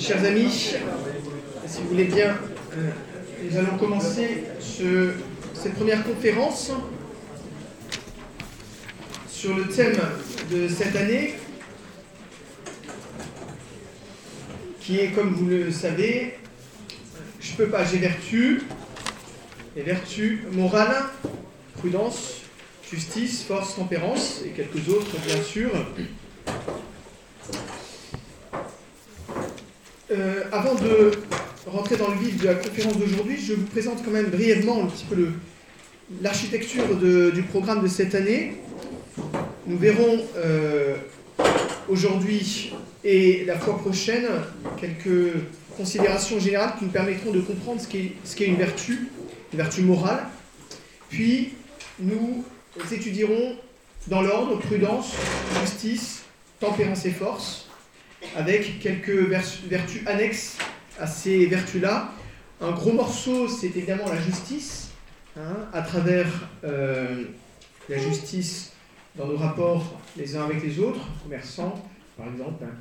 Chers amis, si vous voulez bien, euh, nous allons commencer ce- cette première conférence sur le thème de cette année, qui est, comme vous le savez, je peux pas, j'ai vertu, les vertus morales, prudence, justice, force, tempérance, et quelques autres, bien sûr. Euh, avant de rentrer dans le vif de la conférence d'aujourd'hui, je vous présente quand même brièvement un petit peu l'architecture du programme de cette année. Nous verrons euh, aujourd'hui et la fois prochaine quelques considérations générales qui nous permettront de comprendre ce qu'est une vertu, une vertu morale. Puis nous étudierons dans l'ordre prudence, justice, tempérance et force avec quelques vertus annexes à ces vertus-là. Un gros morceau, c'est évidemment la justice, hein, à travers euh, la justice dans nos rapports les uns avec les autres, commerçants, par exemple, hein,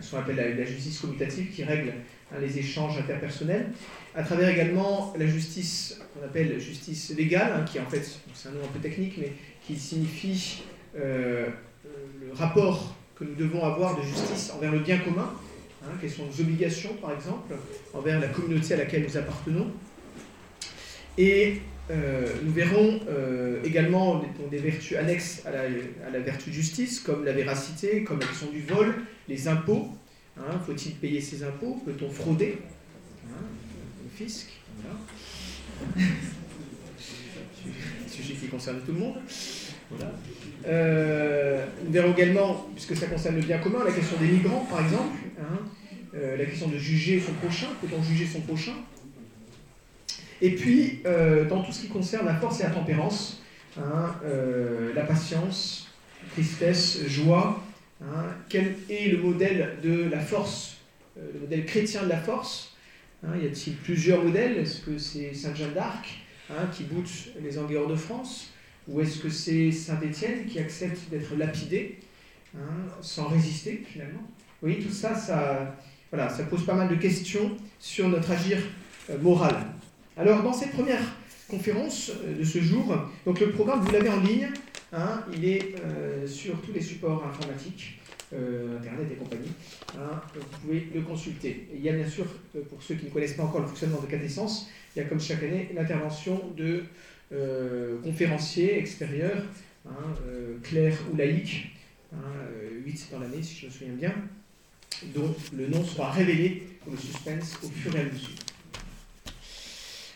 ce qu'on appelle la, justice commutative qui règle hein, les échanges interpersonnels, à travers également la justice qu'on appelle justice légale, qui en fait, c'est un nom un peu technique, mais qui signifie euh, le rapport que nous devons avoir de justice envers le bien commun, hein, quelles sont nos obligations par exemple, envers la communauté à laquelle nous appartenons. Et euh, nous verrons euh, également des, vertus annexes à la, à la vertu de justice, comme la véracité, comme la question du vol, les impôts. hein, Faut-il payer ses impôts Peut-on frauder hein, Le fisc. Voilà. Sujet qui concerne tout le monde. Voilà. Euh, nous verrons également, puisque ça concerne le bien commun, la question des migrants, par exemple, hein, euh, la question de juger son prochain, peut-on juger son prochain? Et puis, euh, dans tout ce qui concerne la force et la tempérance, hein, euh, la patience, tristesse, joie, hein, quel est le modèle de la force, le modèle chrétien de la force? Y a-t-il plusieurs modèles? Est-ce que c'est Sainte Jeanne d'Arc qui boute les Anguilleurs de France? Ou est-ce que c'est Saint-Étienne qui accepte d'être lapidé hein, sans résister finalement? Oui, tout ça, ça, voilà, ça pose pas mal de questions sur notre agir euh, moral. Alors, dans cette première conférence euh, de ce jour, donc le programme, vous l'avez en ligne, hein, il est euh, sur tous les supports informatiques, Internet et compagnie. hein, vous pouvez le consulter. Et il y a bien sûr, pour ceux qui ne connaissent pas encore le fonctionnement de Catessence, il y a comme chaque année l'intervention de euh, conférenciers extérieurs, hein, euh, clercs ou laïcs, hein, 8 dans l'année si je me souviens bien, dont le nom sera révélé pour suspense au fur et à mesure.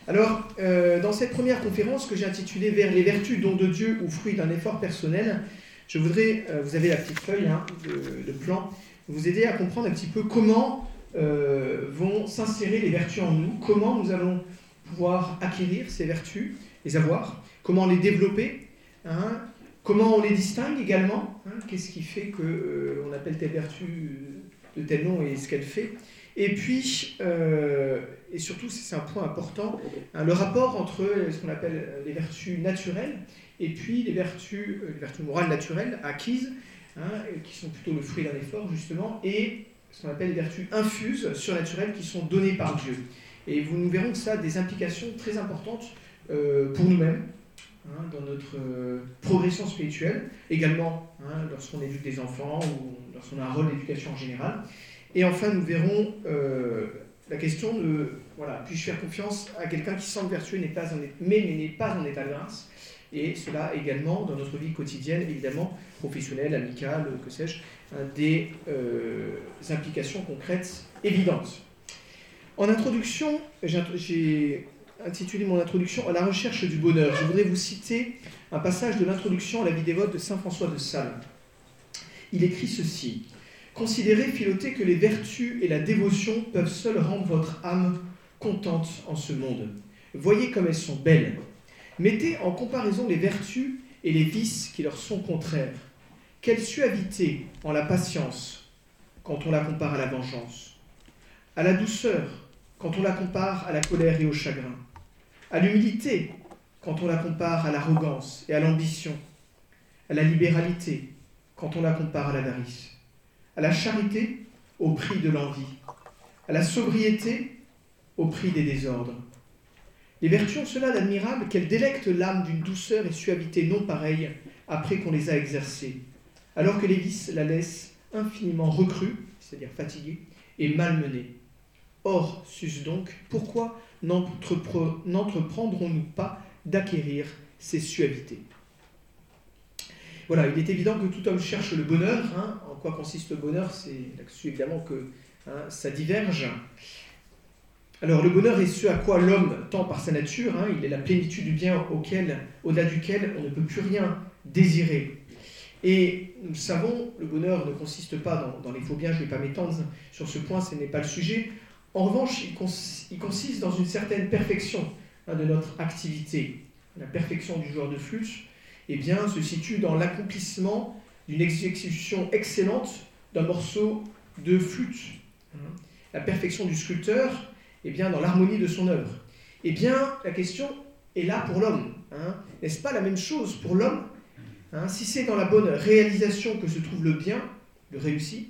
Alors, euh, dans cette première conférence que j'ai intitulée Vers les vertus, dons de Dieu ou fruits d'un effort personnel, je voudrais, euh, vous avez la petite feuille hein, de, plan, vous aider à comprendre un petit peu comment euh, vont s'insérer les vertus en nous, comment nous allons pouvoir acquérir ces vertus, les avoir, comment les développer, hein, comment on les distingue également, hein, qu'est-ce qui fait qu'on euh, appelle telle vertu de tel nom et ce qu'elle fait. Et puis, euh, et surtout, c'est un point important, hein, le rapport entre ce qu'on appelle les vertus naturelles et puis les vertus, euh, vertus morales naturelles acquises, qui sont plutôt le fruit d'un effort justement, et ce qu'on appelle les vertus infuses, surnaturelles, qui sont données par Dieu. Et vous nous verrons que ça a des implications très importantes euh, pour nous-mêmes, hein, dans notre euh, progression spirituelle, également hein, lorsqu'on éduque des enfants ou lorsqu'on a un rôle d'éducation en général. Et enfin, nous verrons euh, la question de, voilà, puis-je faire confiance à quelqu'un qui semble vertueux n'est mais n'est pas en état de grâce? Et cela également dans notre vie quotidienne, évidemment, professionnelle, amicale, que sais-je, hein, des implications concrètes évidentes. En introduction, j'ai intitulé mon introduction à la recherche du bonheur. Je voudrais vous citer un passage de l'introduction à la vie dévote de Saint François de Sales. Il écrit ceci Considérez, Philoté, que les vertus et la dévotion peuvent seules rendre votre âme contente en ce monde. Voyez comme elles sont belles. Mettez en comparaison les vertus et les vices qui leur sont contraires. Quelle suavité en la patience quand on la compare à la vengeance, à la douceur quand on la compare à la colère et au chagrin, à l'humilité quand on la compare à l'arrogance et à l'ambition, à la libéralité quand on la compare à l'avarice, à la charité au prix de l'envie, à la sobriété au prix des désordres. Les vertus ont cela d'admirable qu'elles délectent l'âme d'une douceur et suavité non pareilles après qu'on les a exercées, alors que les vices la laissent infiniment recrue, c'est-à-dire fatiguée, et malmenée. Or, sus donc, pourquoi n'entreprendrons-nous pas d'acquérir ces suavités? Voilà, il est évident que tout homme cherche le bonheur. Hein. En quoi consiste le bonheur? C'est là-dessus évidemment que hein, ça diverge. Alors le bonheur est ce à quoi l'homme tend par sa nature, hein. il est la plénitude du bien au-delà duquel on ne peut plus rien désirer. Et nous savons, le bonheur ne consiste pas dans, les faux biens, je ne vais pas m'étendre sur ce point, ce n'est pas le sujet. En revanche, il, consiste dans une certaine perfection hein, de notre activité. La perfection du joueur de flûte eh bien, se situe dans l'accomplissement d'une exécution excellente d'un morceau de flûte. La perfection du sculpteur eh bien, dans l'harmonie de son œuvre. Eh bien, la question est là pour l'homme. Hein. N'est-ce pas la même chose pour l'homme hein? Si c'est dans la bonne réalisation que se trouve le bien, le réussi,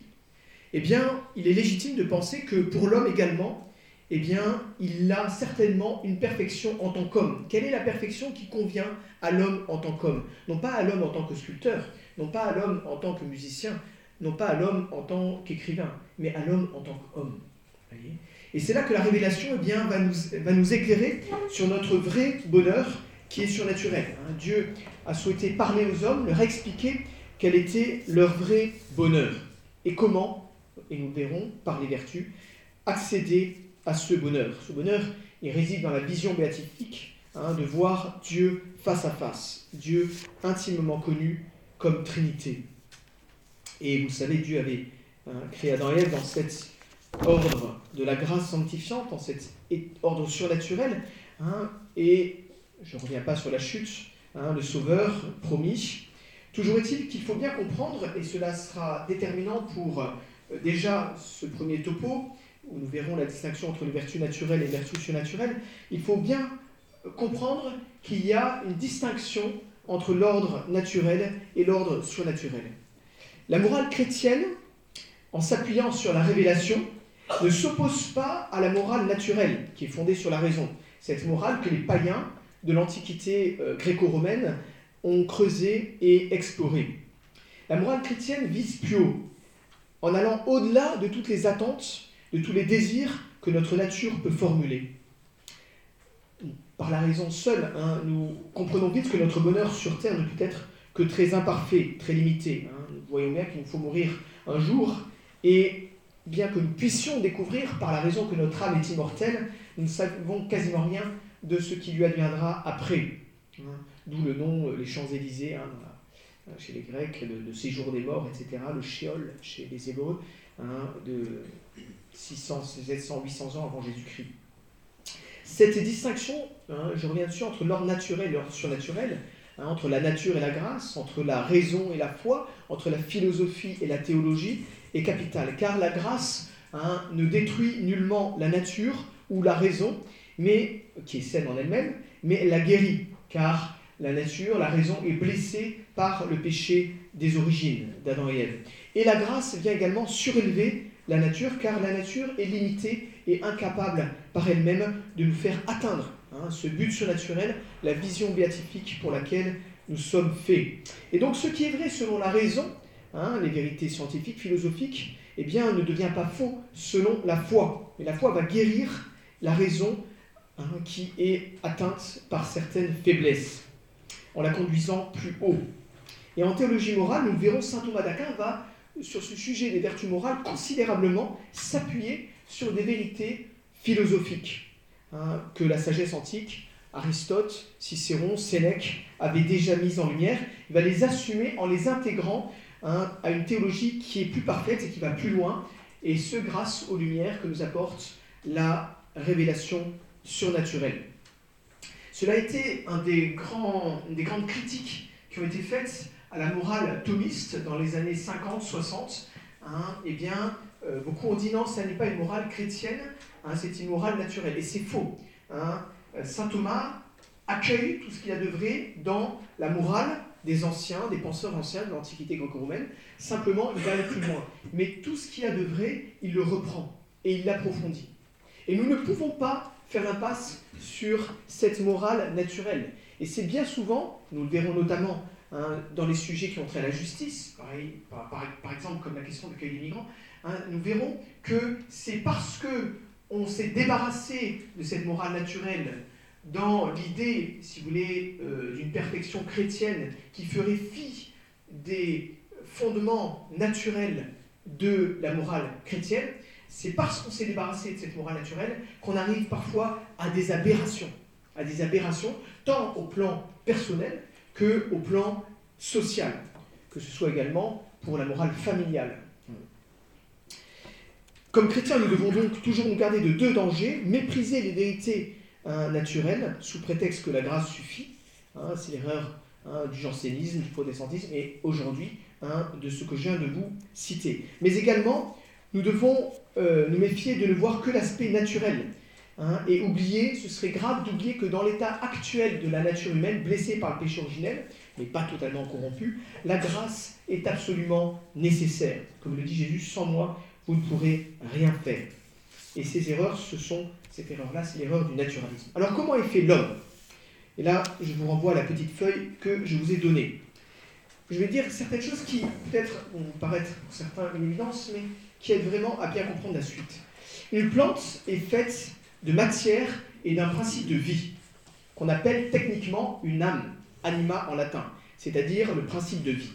eh bien, il est légitime de penser que pour l'homme également, eh bien, il a certainement une perfection en tant qu'homme. Quelle est la perfection qui convient à l'homme en tant qu'homme? Non pas à l'homme en tant que sculpteur, non pas à l'homme en tant que musicien, non pas à l'homme en tant qu'écrivain, mais à l'homme en tant qu'homme. Et c'est là que la révélation eh bien, va, nous, va nous éclairer sur notre vrai bonheur qui est surnaturel. Hein. Dieu a souhaité parler aux hommes, leur expliquer quel était leur vrai bonheur et comment, et nous verrons par les vertus, accéder à ce bonheur. Ce bonheur, il réside dans la vision béatifique hein, de voir Dieu face à face, Dieu intimement connu comme Trinité. Et vous savez, Dieu avait hein, créé Adam et Ève dans cette ordre de la grâce sanctifiante, en cet ordre surnaturel. Hein, et je ne reviens pas sur la chute, le Sauveur promis. Toujours est-il qu'il faut bien comprendre, et cela sera déterminant pour déjà ce premier topo, où nous verrons la distinction entre les vertus naturelles et les vertus surnaturelles, il faut bien comprendre qu'il y a une distinction entre l'ordre naturel et l'ordre surnaturel. La morale chrétienne, en s'appuyant sur la révélation, ne s'oppose pas à la morale naturelle qui est fondée sur la raison. Cette morale que les païens de l'Antiquité euh, gréco-romaine ont creusée et explorée. La morale chrétienne vise plus haut, en allant au-delà de toutes les attentes, de tous les désirs que notre nature peut formuler. Par la raison seule, hein, nous comprenons vite que notre bonheur sur Terre ne peut être que très imparfait, très limité. Hein. Nous voyons bien qu'il nous faut mourir un jour, et bien que nous puissions découvrir par la raison que notre âme est immortelle, nous ne savons quasiment rien de ce qui lui adviendra après. Hein. D'où le nom, euh, les Champs-Élysées, chez les Grecs, le, séjour des morts, etc., le Sheol chez les Hébreux, hein, de 600, 700, 800 ans avant Jésus-Christ. Cette distinction, je reviens dessus, entre l'ordre naturel et l'ordre surnaturel, entre la nature et la grâce, entre la raison et la foi, entre la philosophie et la théologie, est capitale, car la grâce hein, ne détruit nullement la nature ou la raison, mais qui est saine en elle-même, mais la guérit, car la nature, la raison est blessée par le péché des origines d'Adam et Ève. Et la grâce vient également surélever la nature, car la nature est limitée et incapable par elle-même de nous faire atteindre hein, ce but surnaturel, la vision béatifique pour laquelle nous sommes faits. Et donc ce qui est vrai selon la raison, Hein, les vérités scientifiques, philosophiques, eh bien, ne devient pas faux selon la foi. Mais la foi va guérir la raison hein, qui est atteinte par certaines faiblesses, en la conduisant plus haut. Et en théologie morale, nous verrons saint Thomas d'Aquin va, sur ce sujet des vertus morales, considérablement s'appuyer sur des vérités philosophiques hein, que la sagesse antique, Aristote, Cicéron, Sénèque avaient déjà mises en lumière. Il va les assumer en les intégrant Hein, à une théologie qui est plus parfaite et qui va plus loin, et ce grâce aux lumières que nous apporte la révélation surnaturelle. Cela a été une des grandes critiques qui ont été faites à la morale thomiste dans les années 50-60. Hein, eh bien, euh, beaucoup ont dit non, ce n'est pas une morale chrétienne, hein, c'est une morale naturelle. Et c'est faux. Hein. Saint Thomas accueille tout ce qu'il y a de vrai dans la morale des anciens, des penseurs anciens de l'Antiquité gréco-romaine. Simplement, il va aller plus loin. Mais tout ce qu'il y a de vrai, il le reprend. et il l'approfondit. Et nous ne pouvons pas faire l'impasse sur cette morale naturelle. Et c'est bien souvent, nous le verrons notamment hein, dans les sujets qui ont trait à la justice, par, exemple comme la question de l'accueil des migrants, hein, nous verrons que c'est parce que on s'est débarrassé de cette morale naturelle dans l'idée, si vous voulez, euh, d'une perfection chrétienne qui ferait fi des fondements naturels de la morale chrétienne, c'est parce qu'on s'est débarrassé de cette morale naturelle qu'on arrive parfois à des aberrations, à des aberrations tant au plan personnel que au plan social, que ce soit également pour la morale familiale. Comme chrétiens, nous devons donc toujours nous garder de deux dangers, mépriser les vérités hein, naturelles sous prétexte que la grâce suffit, hein, c'est l'erreur hein, du jansénisme, du protestantisme, et aujourd'hui de ce que je viens de vous citer. Mais également, nous devons euh, nous méfier de ne voir que l'aspect naturel. Hein, et oublier, ce serait grave d'oublier que dans l'état actuel de la nature humaine, blessée par le péché originel, mais pas totalement corrompue, la grâce est absolument nécessaire. Comme le dit Jésus, sans moi, vous ne pourrez rien faire. Et ces erreurs, ce sont, cette erreur-là, c'est l'erreur du naturalisme. Alors comment est fait l'homme? Et là, je vous renvoie à la petite feuille que je vous ai donnée. Je vais dire certaines choses qui, peut-être, vont paraître pour certains une évidence, mais qui aide vraiment à bien comprendre la suite. Une plante est faite de matière et d'un principe de vie, qu'on appelle techniquement une âme, anima en latin, c'est-à-dire le principe de vie,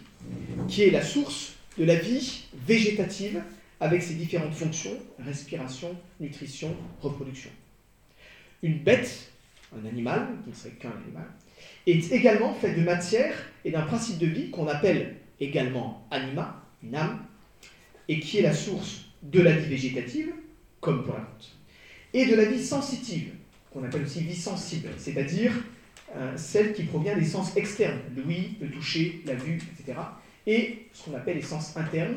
qui est la source de la vie végétative avec ses différentes fonctions, respiration, nutrition, reproduction. Une bête, un animal, qui ne serait qu'un animal, est également faite de matière et d'un principe de vie qu'on appelle également anima, une âme, et qui est la source de la vie végétative, comme pour la plante, et de la vie sensitive, qu'on appelle aussi vie sensible, c'est-à-dire euh, celle qui provient des sens externes, l'ouïe, le toucher, la vue, etc., et ce qu'on appelle les sens internes,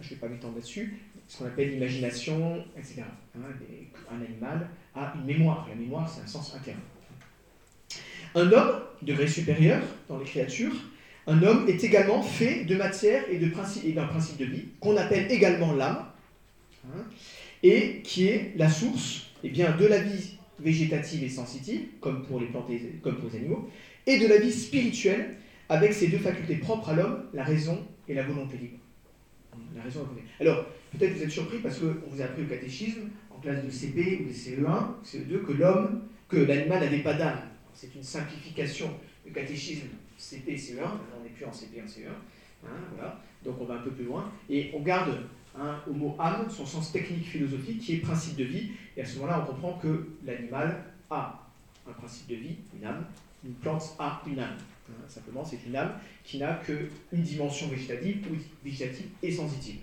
je ne vais pas m'étendre là-dessus, ce qu'on appelle l'imagination, etc. Hein, un animal a une mémoire, la mémoire c'est un sens interne. Un homme, degré supérieur dans les créatures, un homme est également fait de matière et d'un principe, de vie, qu'on appelle également l'âme, hein, et qui est la source eh bien, de la vie végétative et sensitive, comme pour les plantes et comme pour les animaux, et de la vie spirituelle, avec ces deux facultés propres à l'homme, la raison et la volonté libre. La raison et la Alors, peut-être vous êtes surpris parce qu'on vous a appris au catéchisme, en classe de CP ou de CE1, CE2, que l'homme, que l'animal n'avait pas d'âme. C'est une simplification du catéchisme CP, CE1, on n'est plus en CP, en CE1, hein, donc on va un peu plus loin, et on garde hein, au mot âme son sens technique philosophique qui est principe de vie, et à ce moment-là on comprend que l'animal a un principe de vie, une âme, une plante a une âme. Hein, simplement, c'est une âme qui n'a qu'une dimension végétative, végétative et sensitive.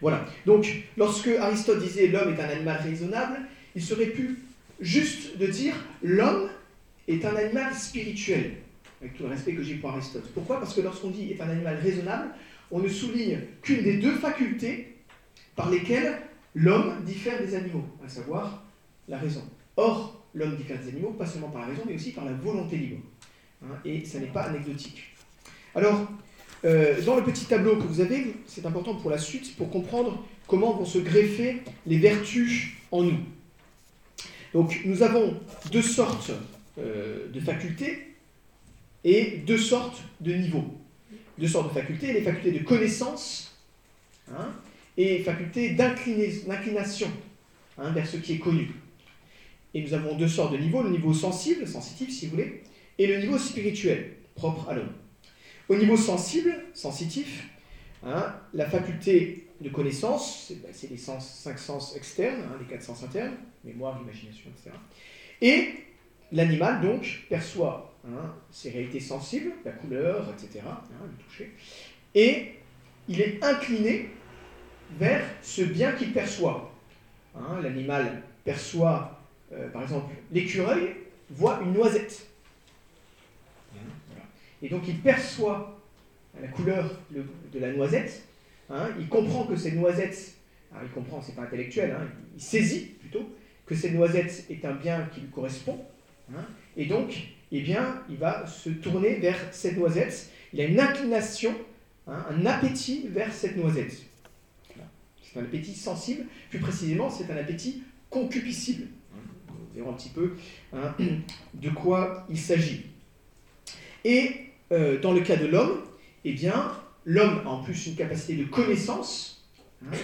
Voilà. Donc, lorsque Aristote disait l'homme est un animal raisonnable, il serait pu juste de dire l'homme est un animal spirituel avec tout le respect que j'ai pour Aristote. Pourquoi? Parce que lorsqu'on dit est un animal raisonnable, on ne souligne qu'une des deux facultés par lesquelles l'homme diffère des animaux, à savoir la raison. Or, l'homme diffère des animaux, pas seulement par la raison, mais aussi par la volonté libre. Hein, et ça n'est pas anecdotique. Alors, euh, dans le petit tableau que vous avez, c'est important pour la suite, pour comprendre comment vont se greffer les vertus en nous. Donc, nous avons deux sortes euh, de facultés et deux sortes de niveaux. Deux sortes de facultés, les facultés de connaissance hein, et facultés d'inclination hein, vers ce qui est connu. Et nous avons deux sortes de niveaux, le niveau sensible, sensitif si vous voulez, et le niveau spirituel, propre à l'homme. Au niveau sensible, sensitif, hein, la faculté de connaissance, c'est ben, les cinq sens externes, les quatre sens internes, mémoire, imagination, etc. Et l'animal, donc, perçoit Hein, ses réalités sensibles, la couleur, etc., hein, le toucher, et il est incliné vers ce bien qu'il perçoit. Hein, l'animal perçoit, euh, par exemple, l'écureuil voit une noisette. Et donc il perçoit la couleur de la noisette, il comprend que cette noisette, il comprend, c'est pas intellectuel, il saisit plutôt que cette noisette est un bien qui lui correspond, et donc eh bien, il va se tourner vers cette noisette. Il a une inclination, hein, un appétit vers cette noisette. C'est un appétit sensible, plus précisément, c'est un appétit concupiscible. Nous verrons un petit peu hein, de quoi il s'agit. Et euh, dans le cas de l'homme, eh bien, l'homme a en plus une capacité de connaissance hein,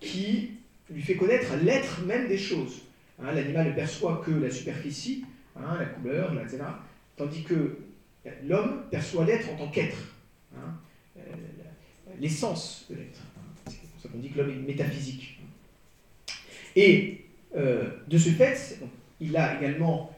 qui lui fait connaître l'être même des choses. L'animal ne perçoit que la superficie, la couleur, etc. Tandis que l'homme perçoit l'être en tant qu'être, euh, l'essence de l'être. C'est pour ça qu'on dit que l'homme est métaphysique. Et euh, de ce fait, il a également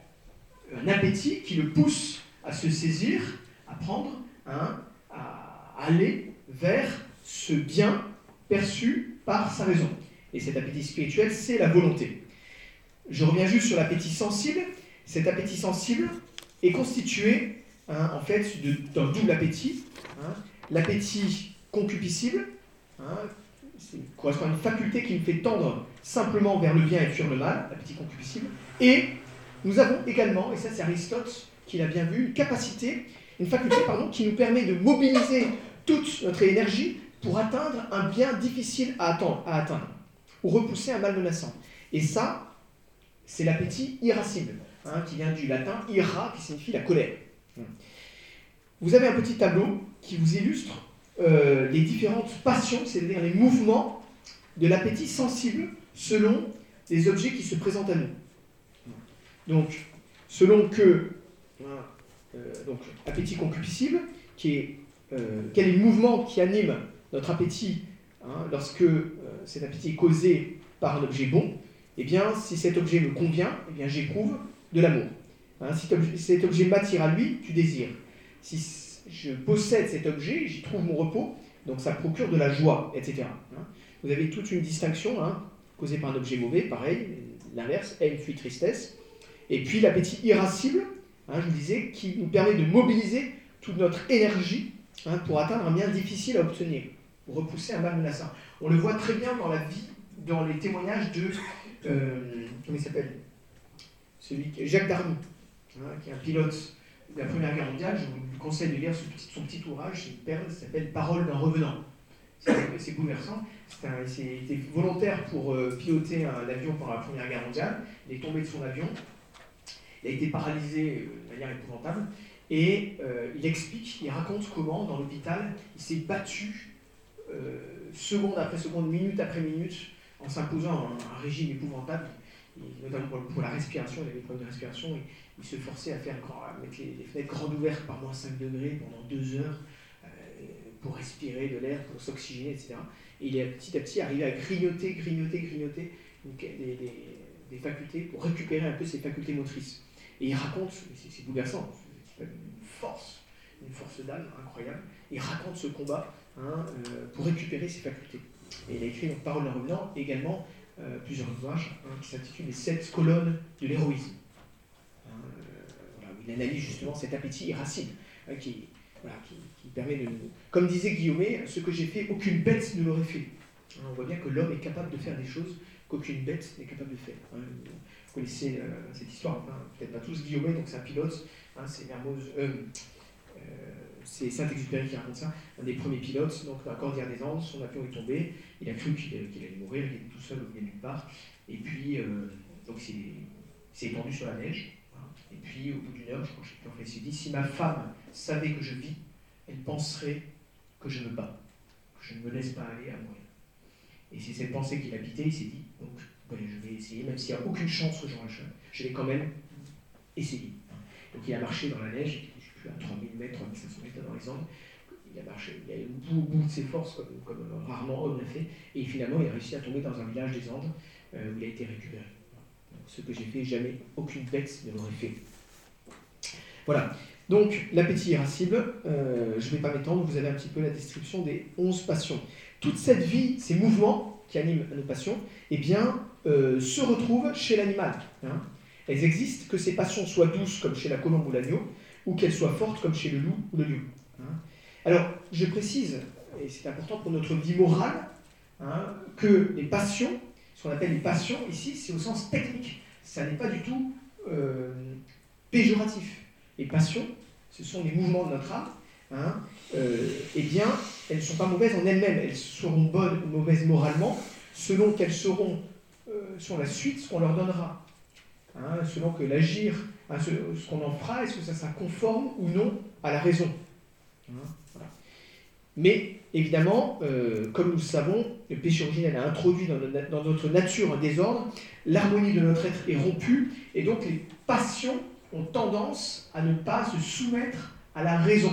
un appétit qui le pousse à se saisir, à prendre, hein, à aller vers ce bien perçu par sa raison. Et cet appétit spirituel, c'est la volonté. Je reviens juste sur l'appétit sensible. Cet appétit sensible est constitué hein, en fait d'un double appétit. Hein. L'appétit concupiscible, correspond à une faculté qui nous fait tendre simplement vers le bien et fuir le mal, l'appétit concupiscible. Et nous avons également, et ça c'est Aristote qui l'a bien vu, une capacité, une faculté pardon, qui nous permet de mobiliser toute notre énergie pour atteindre un bien difficile à atteindre, ou repousser un mal menaçant. Et ça, c'est l'appétit irascible, hein, qui vient du latin ira, qui signifie la colère. Vous avez un petit tableau qui vous illustre euh, les différentes passions, c'est-à-dire les mouvements de l'appétit sensible selon les objets qui se présentent à nous. Donc, selon que, euh, donc, appétit concupiscible, euh, quel est le mouvement qui anime notre appétit hein, lorsque cet appétit est causé par un objet bon, eh bien, si cet objet me convient, eh bien, j'éprouve de l'amour. Hein, si cet objet m'attire à lui, tu désires. Si je possède cet objet, j'y trouve mon repos, donc ça procure de la joie, etc. Hein. Vous avez toute une distinction hein, causée par un objet mauvais, pareil, l'inverse, haine, fuite, tristesse. Et puis l'appétit irascible, je vous disais, qui nous permet de mobiliser toute notre énergie pour atteindre un bien difficile à obtenir, repousser un mal menaçant. On le voit très bien dans la vie, dans les témoignages de, euh, comment il s'appelle? Jacques Darmy, qui est un pilote la Première Guerre mondiale, je vous conseille de lire son petit, ouvrage, ça s'appelle Parole d'un revenant. C'est bouleversant. il était volontaire pour euh, piloter un avion pendant la Première Guerre mondiale. Il est tombé de son avion. Il a été paralysé euh, de manière épouvantable. Et euh, il explique, il raconte comment, dans l'hôpital, il s'est battu seconde après seconde, minute après minute, en s'imposant un, régime épouvantable, notamment pour, la respiration. Il avait des problèmes de respiration il se forçait à, faire, mettre les, fenêtres grandes ouvertes par moins 5 degrés pendant deux heures euh, pour respirer de l'air, pour s'oxygéner, etc. Et il est petit à petit arrivé à grignoter, grignoter, grignoter des, facultés pour récupérer un peu ses facultés motrices. Et il raconte, c'est bouleversant, une force, une force d'âme incroyable. Il raconte ce combat hein, euh, pour récupérer ses facultés. Et il a écrit donc Parole d'un revenant également euh, plusieurs ouvrages hein, qui s'intitulent Les sept colonnes de l'héroïsme il analyse justement cet appétit irascible hein, qui, permet de. Comme disait Guillaume, ce que j'ai fait, aucune bête ne l'aurait fait. Hein, on voit bien que l'homme est capable de faire des choses qu'aucune bête n'est capable de faire. Hein. Vous connaissez euh, cette histoire, peut-être pas tous Guillaume, donc c'est un pilote, c'est euh, euh, c'est Saint-Exupéry qui raconte ça, un des premiers pilotes, donc dans la Cordillère des Andes, son avion est tombé, il a cru qu'il allait mourir, il était tout seul au milieu nulle part, et puis donc il s'est étendu sur la neige, et puis, au bout d'une heure, je crois que j'ai dit, si ma femme savait que je vis, elle penserait que je me bats, que je ne me laisse pas aller à mourir. Et c'est cette pensée qu'il habitait, il s'est dit, donc, je vais essayer, même s'il n'y a aucune chance que j'en je vais quand même essayer. Donc il a marché dans la neige, à 3000 mètres, 3500 mètres dans les Andes, il a marché, il a eu au bout, de ses forces, comme, rarement homme l'a fait, et finalement il a réussi à tomber dans un village des Andes, euh, où il a été récupéré ce que j'ai fait, jamais aucune bête ne l'aurait fait. Voilà. Donc, l'appétit irascible, euh, je ne vais pas m'étendre, vous avez un petit peu la description des onze passions. Toute cette vie, ces mouvements qui animent nos passions, eh bien, euh, se retrouvent chez l'animal. Hein. Elles existent, que ces passions soient douces comme chez la colombe ou l'agneau, ou qu'elles soient fortes comme chez le loup ou le lion. Hein. Alors, je précise, et c'est important pour notre vie morale, hein, que les passions ce qu'on appelle les passions, ici, c'est au sens technique. Ça n'est pas du tout euh, péjoratif. Les passions, ce sont les mouvements de notre âme. Hein, euh, eh bien, elles ne sont pas mauvaises en elles-mêmes. Elles seront bonnes ou mauvaises moralement selon quelles seront, euh, sur la suite, qu'on leur donnera. Selon que l'agir, hein, ce, qu'on en fera, est-ce que ça sera conforme ou non à la raison. Hein, Mais évidemment, euh, comme nous le savons, le péché originel a introduit dans, notre nature un désordre, l'harmonie de notre être est rompue, et donc les passions ont tendance à ne pas se soumettre à la raison.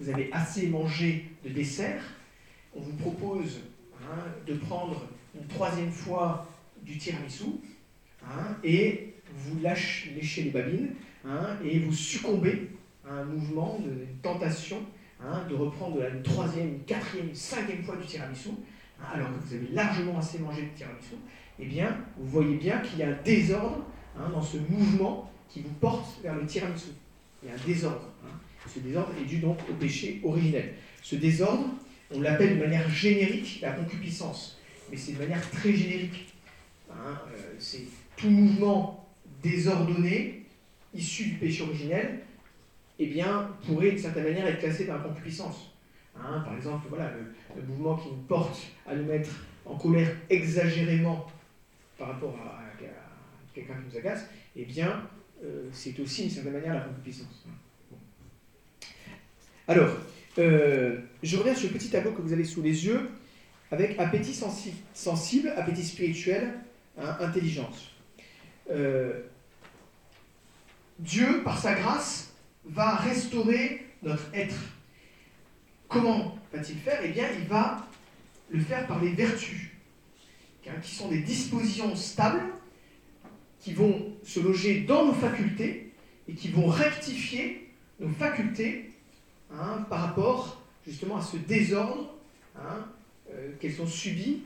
Vous avez assez mangé de dessert, on vous propose de prendre une troisième fois du tiramisu, et vous lâchez, léchez les babines hein, et vous succombez à un mouvement, de, une tentation hein, de reprendre la troisième, quatrième, cinquième fois du tiramisu, hein, alors que vous avez largement assez mangé de tiramisu, eh bien, vous voyez bien qu'il y a un désordre dans ce mouvement qui vous porte vers le tiramisu. Il y a un désordre. Ce désordre est dû donc au péché originel. Ce désordre, on l'appelle de manière générique la concupiscence, mais c'est de manière très générique. Euh, c'est tout mouvement désordonné, issu du péché originel, eh bien, pourrait d'une certaine manière être classé dans la concupiscence. Hein, par exemple, voilà, le, mouvement qui nous porte à nous mettre en colère exagérément par rapport à, quelqu'un qui nous agace, eh bien, euh, c'est aussi d'une certaine manière la concupiscence. Alors, euh, je reviens sur le petit tableau que vous avez sous les yeux avec appétit sensible, appétit spirituel, hein, intelligence. Euh, Dieu, par sa grâce, va restaurer notre être. Comment va-t-il faire? Eh bien, il va le faire par les vertus, qui sont des dispositions stables, qui vont se loger dans nos facultés et qui vont rectifier nos facultés hein, par rapport justement à ce désordre hein, euh, qu'elles ont subi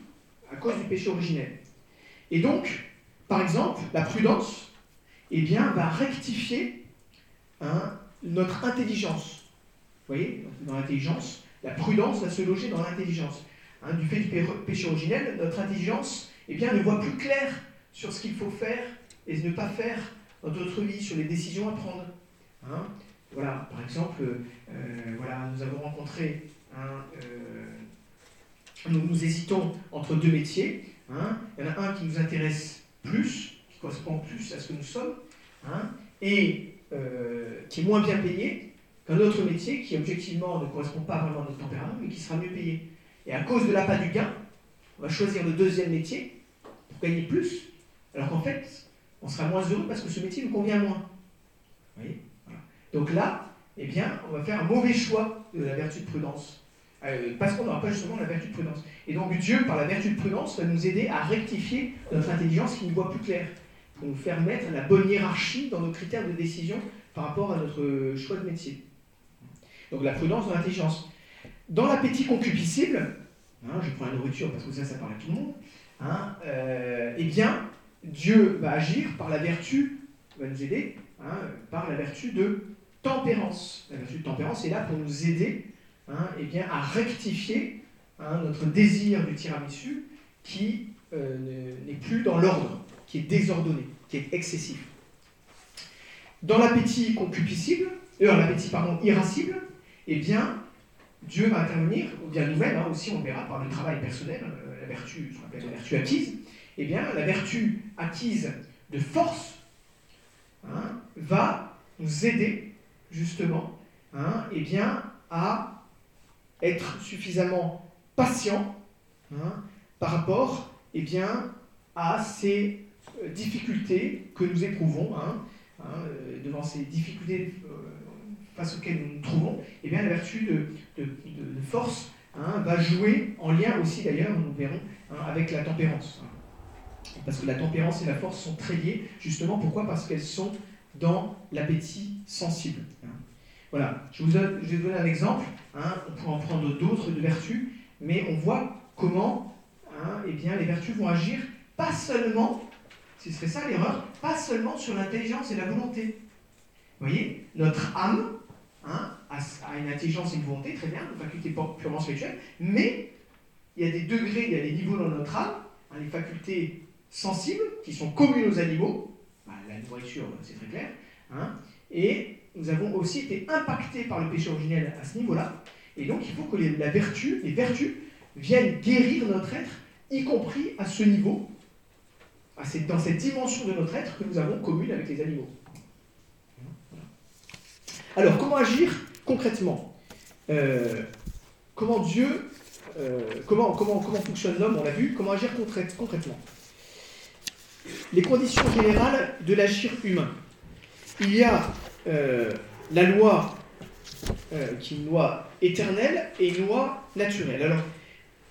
à cause du péché originel. Et donc, par exemple, la prudence, eh bien, va rectifier hein, notre intelligence. Vous voyez, dans l'intelligence, la prudence va se loger dans l'intelligence. Hein, du fait du péché originel, notre intelligence eh bien, ne voit plus clair sur ce qu'il faut faire et ne pas faire dans notre vie, sur les décisions à prendre. Hein. voilà, par exemple, euh, voilà, nous avons rencontré euh, nous, nous, hésitons entre deux métiers. il y en a un qui nous intéresse plus, correspond plus à ce que nous sommes, hein, et euh, qui est moins bien payé qu'un autre métier qui objectivement ne correspond pas vraiment à notre tempérament, mais qui sera mieux payé. Et à cause de l'appât du gain, on va choisir le deuxième métier pour gagner plus, alors qu'en fait, on sera moins heureux parce que ce métier nous convient moins. Voyez? Donc là, eh bien, on va faire un mauvais choix de la vertu de prudence. Euh, parce qu'on n'aura pas justement la vertu de prudence. Et donc Dieu, par la vertu de prudence, va nous aider à rectifier notre intelligence qui nous voit plus clair pour nous faire mettre la bonne hiérarchie dans nos critères de décision par rapport à notre choix de métier. Donc la prudence dans l'intelligence. Dans l'appétit concupiscible, hein, je prends la nourriture parce que ça, ça parle à tout le monde, hein, euh, eh bien, Dieu va agir par la vertu, va nous aider, hein, par la vertu de tempérance. La vertu de tempérance est là pour nous aider eh bien, à rectifier notre désir du tiramisu qui euh, n'est plus dans l'ordre qui est désordonné, qui est excessif. Dans l'appétit concupiscible, euh, l'appétit pardon, irascible, eh bien, Dieu va intervenir, ou bien nous-mêmes hein, aussi, on verra par le travail personnel, euh, la vertu, ce qu'on appelle la vertu acquise, eh bien, la vertu acquise de force hein, va nous aider justement hein, eh bien, à être suffisamment patient par rapport eh bien, à ces difficultés que nous éprouvons, hein, hein, euh, devant ces difficultés euh, face auxquelles nous nous trouvons, eh bien, la vertu de, force hein, va jouer en lien aussi, d'ailleurs, nous verrons, avec la tempérance. Parce que la tempérance et la force sont très liées, justement, pourquoi? Parce qu'elles sont dans l'appétit sensible. Voilà, je, vous je vais vous donner un exemple, on pourrait en prendre d'autres de vertus, mais on voit comment eh bien, les vertus vont agir pas seulement ce serait ça l'erreur, pas seulement sur l'intelligence et la volonté. Vous voyez, notre âme hein, a, une intelligence et une volonté, très bien, une faculté purement spirituelle, mais il y a des degrés, il y a des niveaux dans notre âme, hein, les facultés sensibles qui sont communes aux animaux, bah, la nourriture, c'est très clair, hein, et nous avons aussi été impactés par le péché originel à ce niveau-là, et donc il faut que la vertu, les vertus viennent guérir notre être y compris à ce niveau, dans cette dimension de notre être que nous avons commune avec les animaux. Alors, comment agir concrètement euh, Comment Dieu, euh, comment, comment, comment fonctionne l'homme, on l'a vu, comment agir concrètement Les conditions générales de l'agir humain. Il y a euh, la loi qui est une loi éternelle et une loi naturelle. Alors,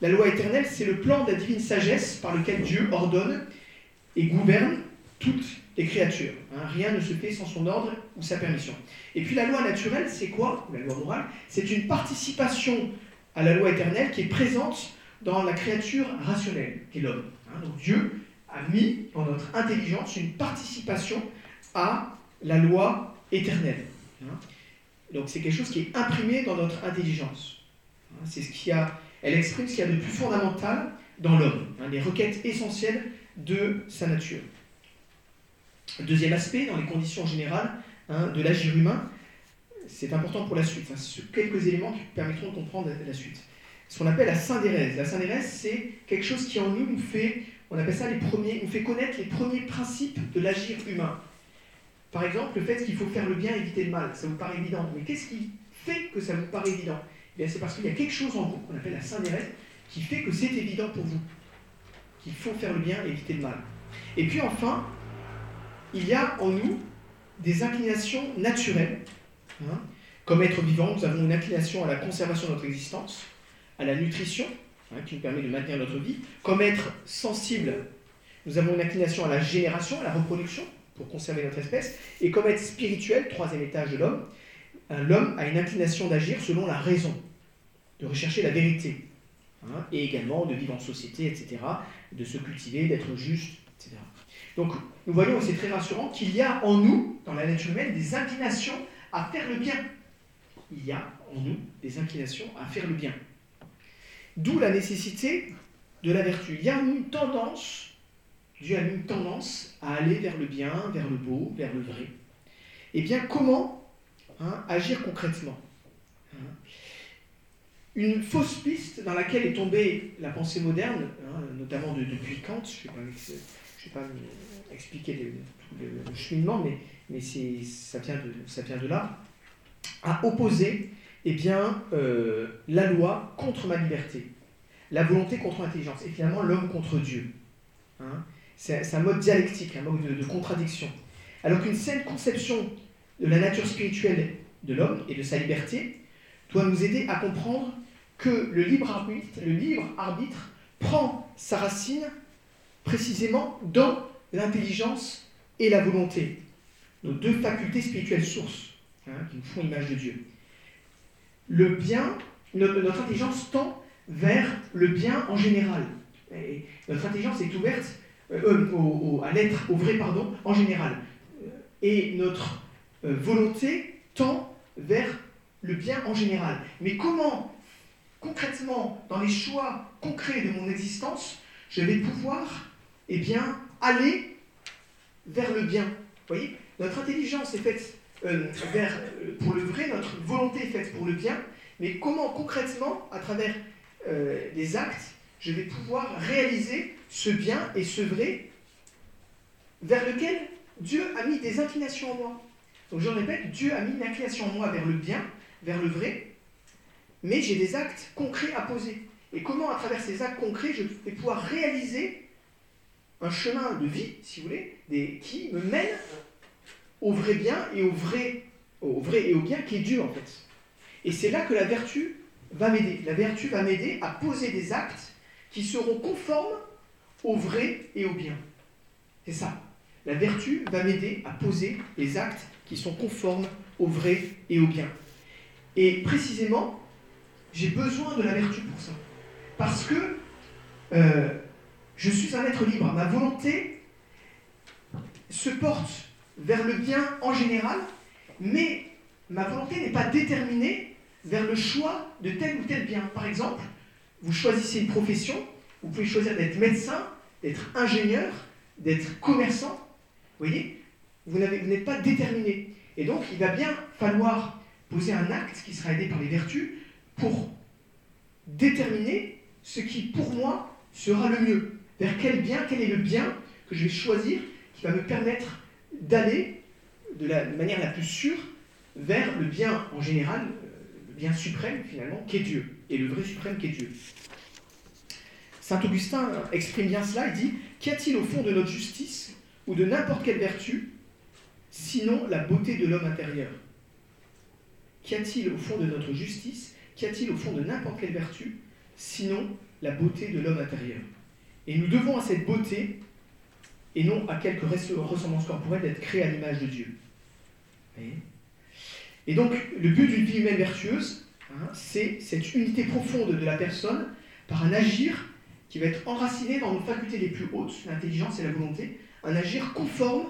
la loi éternelle, c'est le plan de la divine sagesse par lequel Dieu ordonne et gouverne toutes les créatures. Hein. rien ne se fait sans son ordre ou sa permission. Et puis la loi naturelle, c'est quoi? La loi morale, c'est une participation à la loi éternelle qui est présente dans la créature rationnelle, qui est l'homme. Hein. donc Dieu a mis dans notre intelligence une participation à la loi éternelle. Hein. donc c'est quelque chose qui est imprimé dans notre intelligence. c'est ce qui a, elle exprime ce qu'il y a de plus fondamental dans l'homme, les requêtes essentielles de sa nature. Deuxième aspect, dans les conditions générales hein, de l'agir humain, c'est important pour la suite. Hein, quelques éléments qui permettront de comprendre la suite. Ce qu'on appelle la syndérèse. La syndérèse, c'est quelque chose qui en nous nous fait, on appelle ça les premiers, nous fait connaître les premiers principes de l'agir humain. Par exemple, le fait qu'il faut faire le bien éviter le mal. Ça vous paraît évident. Mais qu'est-ce qui fait que ça vous paraît évident? Eh C'est parce qu'il y a quelque chose en vous, qu'on appelle la syndérèse, qui fait que c'est évident pour vous. Qu'il faut faire le bien et éviter le mal. Et puis enfin, il y a en nous des inclinations naturelles. Hein. Comme être vivant, nous avons une inclination à la conservation de notre existence, à la nutrition, hein, qui nous permet de maintenir notre vie. Comme être sensible, nous avons une inclination à la génération, à la reproduction, pour conserver notre espèce. Et comme être spirituel, troisième étage de l'homme, hein, l'homme a une inclination d'agir selon la raison, de rechercher la vérité, et également de vivre en société, etc., de se cultiver, d'être juste, etc. Donc nous voyons, c'est très rassurant, qu'il y a en nous, dans la nature humaine, des inclinations à faire le bien. Il y a en nous des inclinations à faire le bien. D'où la nécessité de la vertu. Il y a une tendance, Dieu a une tendance à aller vers le bien, vers le beau, vers le vrai. Eh bien, comment hein, agir concrètement? Une fausse piste dans laquelle est tombée la pensée moderne, hein, notamment depuis Kant, je ne sais pas expliquer le, cheminement, mais, mais ça, vient de, ça vient de là, à opposer eh bien, euh, la loi contre ma liberté, la volonté contre l'intelligence, et finalement l'homme contre Dieu. Hein. c'est un mode dialectique, un mode de, contradiction. Alors qu'une saine conception de la nature spirituelle de l'homme et de sa liberté doit nous aider à comprendre que le libre arbitre, prend sa racine précisément dans l'intelligence et la volonté, nos deux facultés spirituelles sources, hein, qui nous font image de Dieu. Le bien, notre, intelligence tend vers le bien en général. notre intelligence est ouverte euh, à l'être, au vrai, pardon, en général. Et notre euh, volonté tend vers le bien en général. Mais comment, concrètement, dans les choix concrets de mon existence, je vais pouvoir eh aller vers le bien. Voyez Notre intelligence est faite euh, euh, pour le vrai, notre volonté est faite pour le bien, mais comment concrètement, à travers euh, des actes, je vais pouvoir réaliser ce bien et ce vrai vers lequel Dieu a mis des inclinations en moi. Donc je répète, Dieu a mis une inclination en moi vers le bien, vers le vrai, mais j'ai des actes concrets à poser. Et comment, à travers ces actes concrets, je vais pouvoir réaliser un chemin de vie, si vous voulez, qui me mène au vrai bien et au vrai, au vrai et au bien qui est Dieu en fait. Et c'est là que la vertu va m'aider. La vertu va m'aider à poser des actes qui seront conformes au vrai et au bien. C'est ça. La vertu va m'aider à poser les actes qui sont conformes au vrai et au bien. Et précisément, j'ai besoin de la vertu pour ça. Parce que euh, je suis un être libre. Ma volonté se porte vers le bien en général, mais ma volonté n'est pas déterminée vers le choix de tel ou tel bien. Par exemple, vous choisissez une profession, vous pouvez choisir d'être médecin, d'être ingénieur, d'être commerçant. Vous voyez Vous n'êtes pas déterminé. Et donc, il va bien falloir poser un acte qui sera aidé par les vertus pour déterminer ce qui, pour moi, sera le mieux Vers quel bien Quel est le bien que je vais choisir qui va me permettre d'aller de la manière la plus sûre vers le bien en général, euh, le bien suprême finalement, qu'est Dieu, et le vrai suprême qu'est Dieu. Saint Augustin exprime bien cela, il dit Qu'y a-t-il au fond de notre justice ou de n'importe quelle vertu, sinon la beauté de l'homme intérieur? Qu'y a-t-il au fond de notre justice Qu'y a-t-il au fond de n'importe quelle vertu, sinon la beauté de l'homme intérieur? Et nous devons à cette beauté, et non à quelque ressemblance corporelle, d'être créés à l'image de Dieu. Et donc, le but d'une vie humaine vertueuse, hein, c'est cette unité profonde de la personne par un agir qui va être enraciné dans nos facultés les plus hautes, l'intelligence et la volonté, un agir conforme,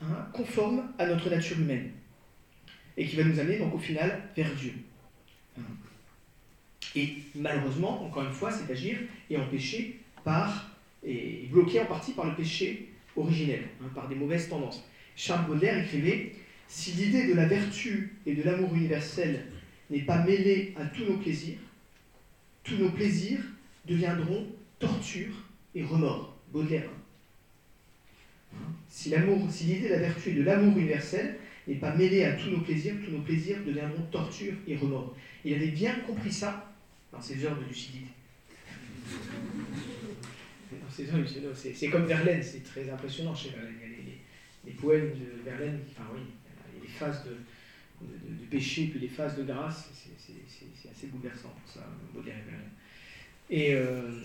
hein, conforme à notre nature humaine, et qui va nous amener donc au final vers Dieu. Et malheureusement, encore une fois, cet agir est empêché par, et bloqué en partie par le péché originel, hein, par des mauvaises tendances. Charles Baudelaire écrivait Si l'idée de la vertu et de l'amour universel n'est pas mêlée à tous nos plaisirs, tous nos plaisirs deviendront torture et remords. Baudelaire. Si l'amour, si l'idée de la vertu et de l'amour universel n'est pas mêlée à tous nos plaisirs, tous nos plaisirs deviendront torture et remords. Il avait bien compris ça dans ses heures de lucidité. C'est comme Verlaine, c'est très impressionnant chez Verlaine. Il y a les, poèmes de Verlaine, enfin oui, les phases de, de, péché puis les phases de grâce, c'est assez bouleversant pour ça, Baudelaire et Verlaine. Et euh,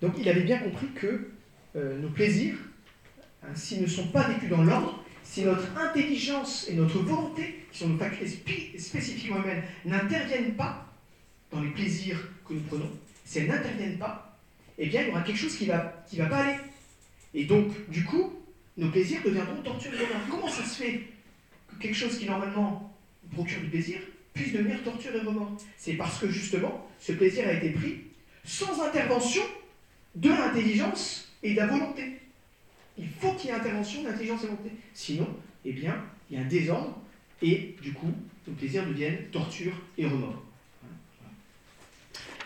donc il avait bien compris que euh, nos plaisirs, hein, s'ils ne sont pas vécus dans l'ordre, si notre intelligence et notre volonté, qui sont nos facultés spécifiquement humaines, n'interviennent pas dans les plaisirs que nous prenons, si elles n'interviennent pas, eh bien il y aura quelque chose qui ne va, qui va pas aller. Et donc, du coup, nos plaisirs deviendront torture et Comment ça se fait que quelque chose qui normalement procure du plaisir puisse devenir torture et remords? C'est parce que justement, ce plaisir a été pris sans intervention de l'intelligence et de la volonté. Il faut qu'il y ait intervention d'intelligence et de volonté. Sinon, eh bien, il y a un désordre et du coup, nos plaisirs deviennent torture et remords.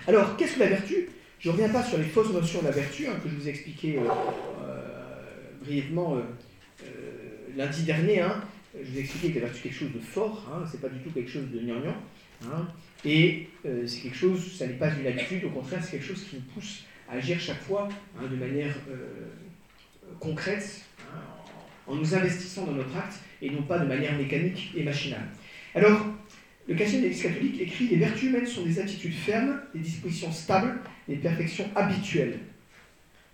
Alors, qu'est-ce que la vertu? Je ne reviens pas sur les fausses notions de la vertu hein, que je vous ai expliquées euh, euh, brièvement euh, lundi dernier. Hein. Je vous ai expliqué que la vertu est quelque chose de fort, hein, c'est pas du tout quelque chose de gnangnan. Hein, et c'est quelque chose, ça n'est pas une habitude, au contraire, c'est quelque chose qui nous pousse agir chaque fois hein, de manière concrète, en nous investissant dans notre acte et non pas de manière mécanique et machinale. Alors, le Catéchisme de l'Église catholique écrit Les vertus humaines sont des attitudes fermes, des dispositions stables, des perfections habituelles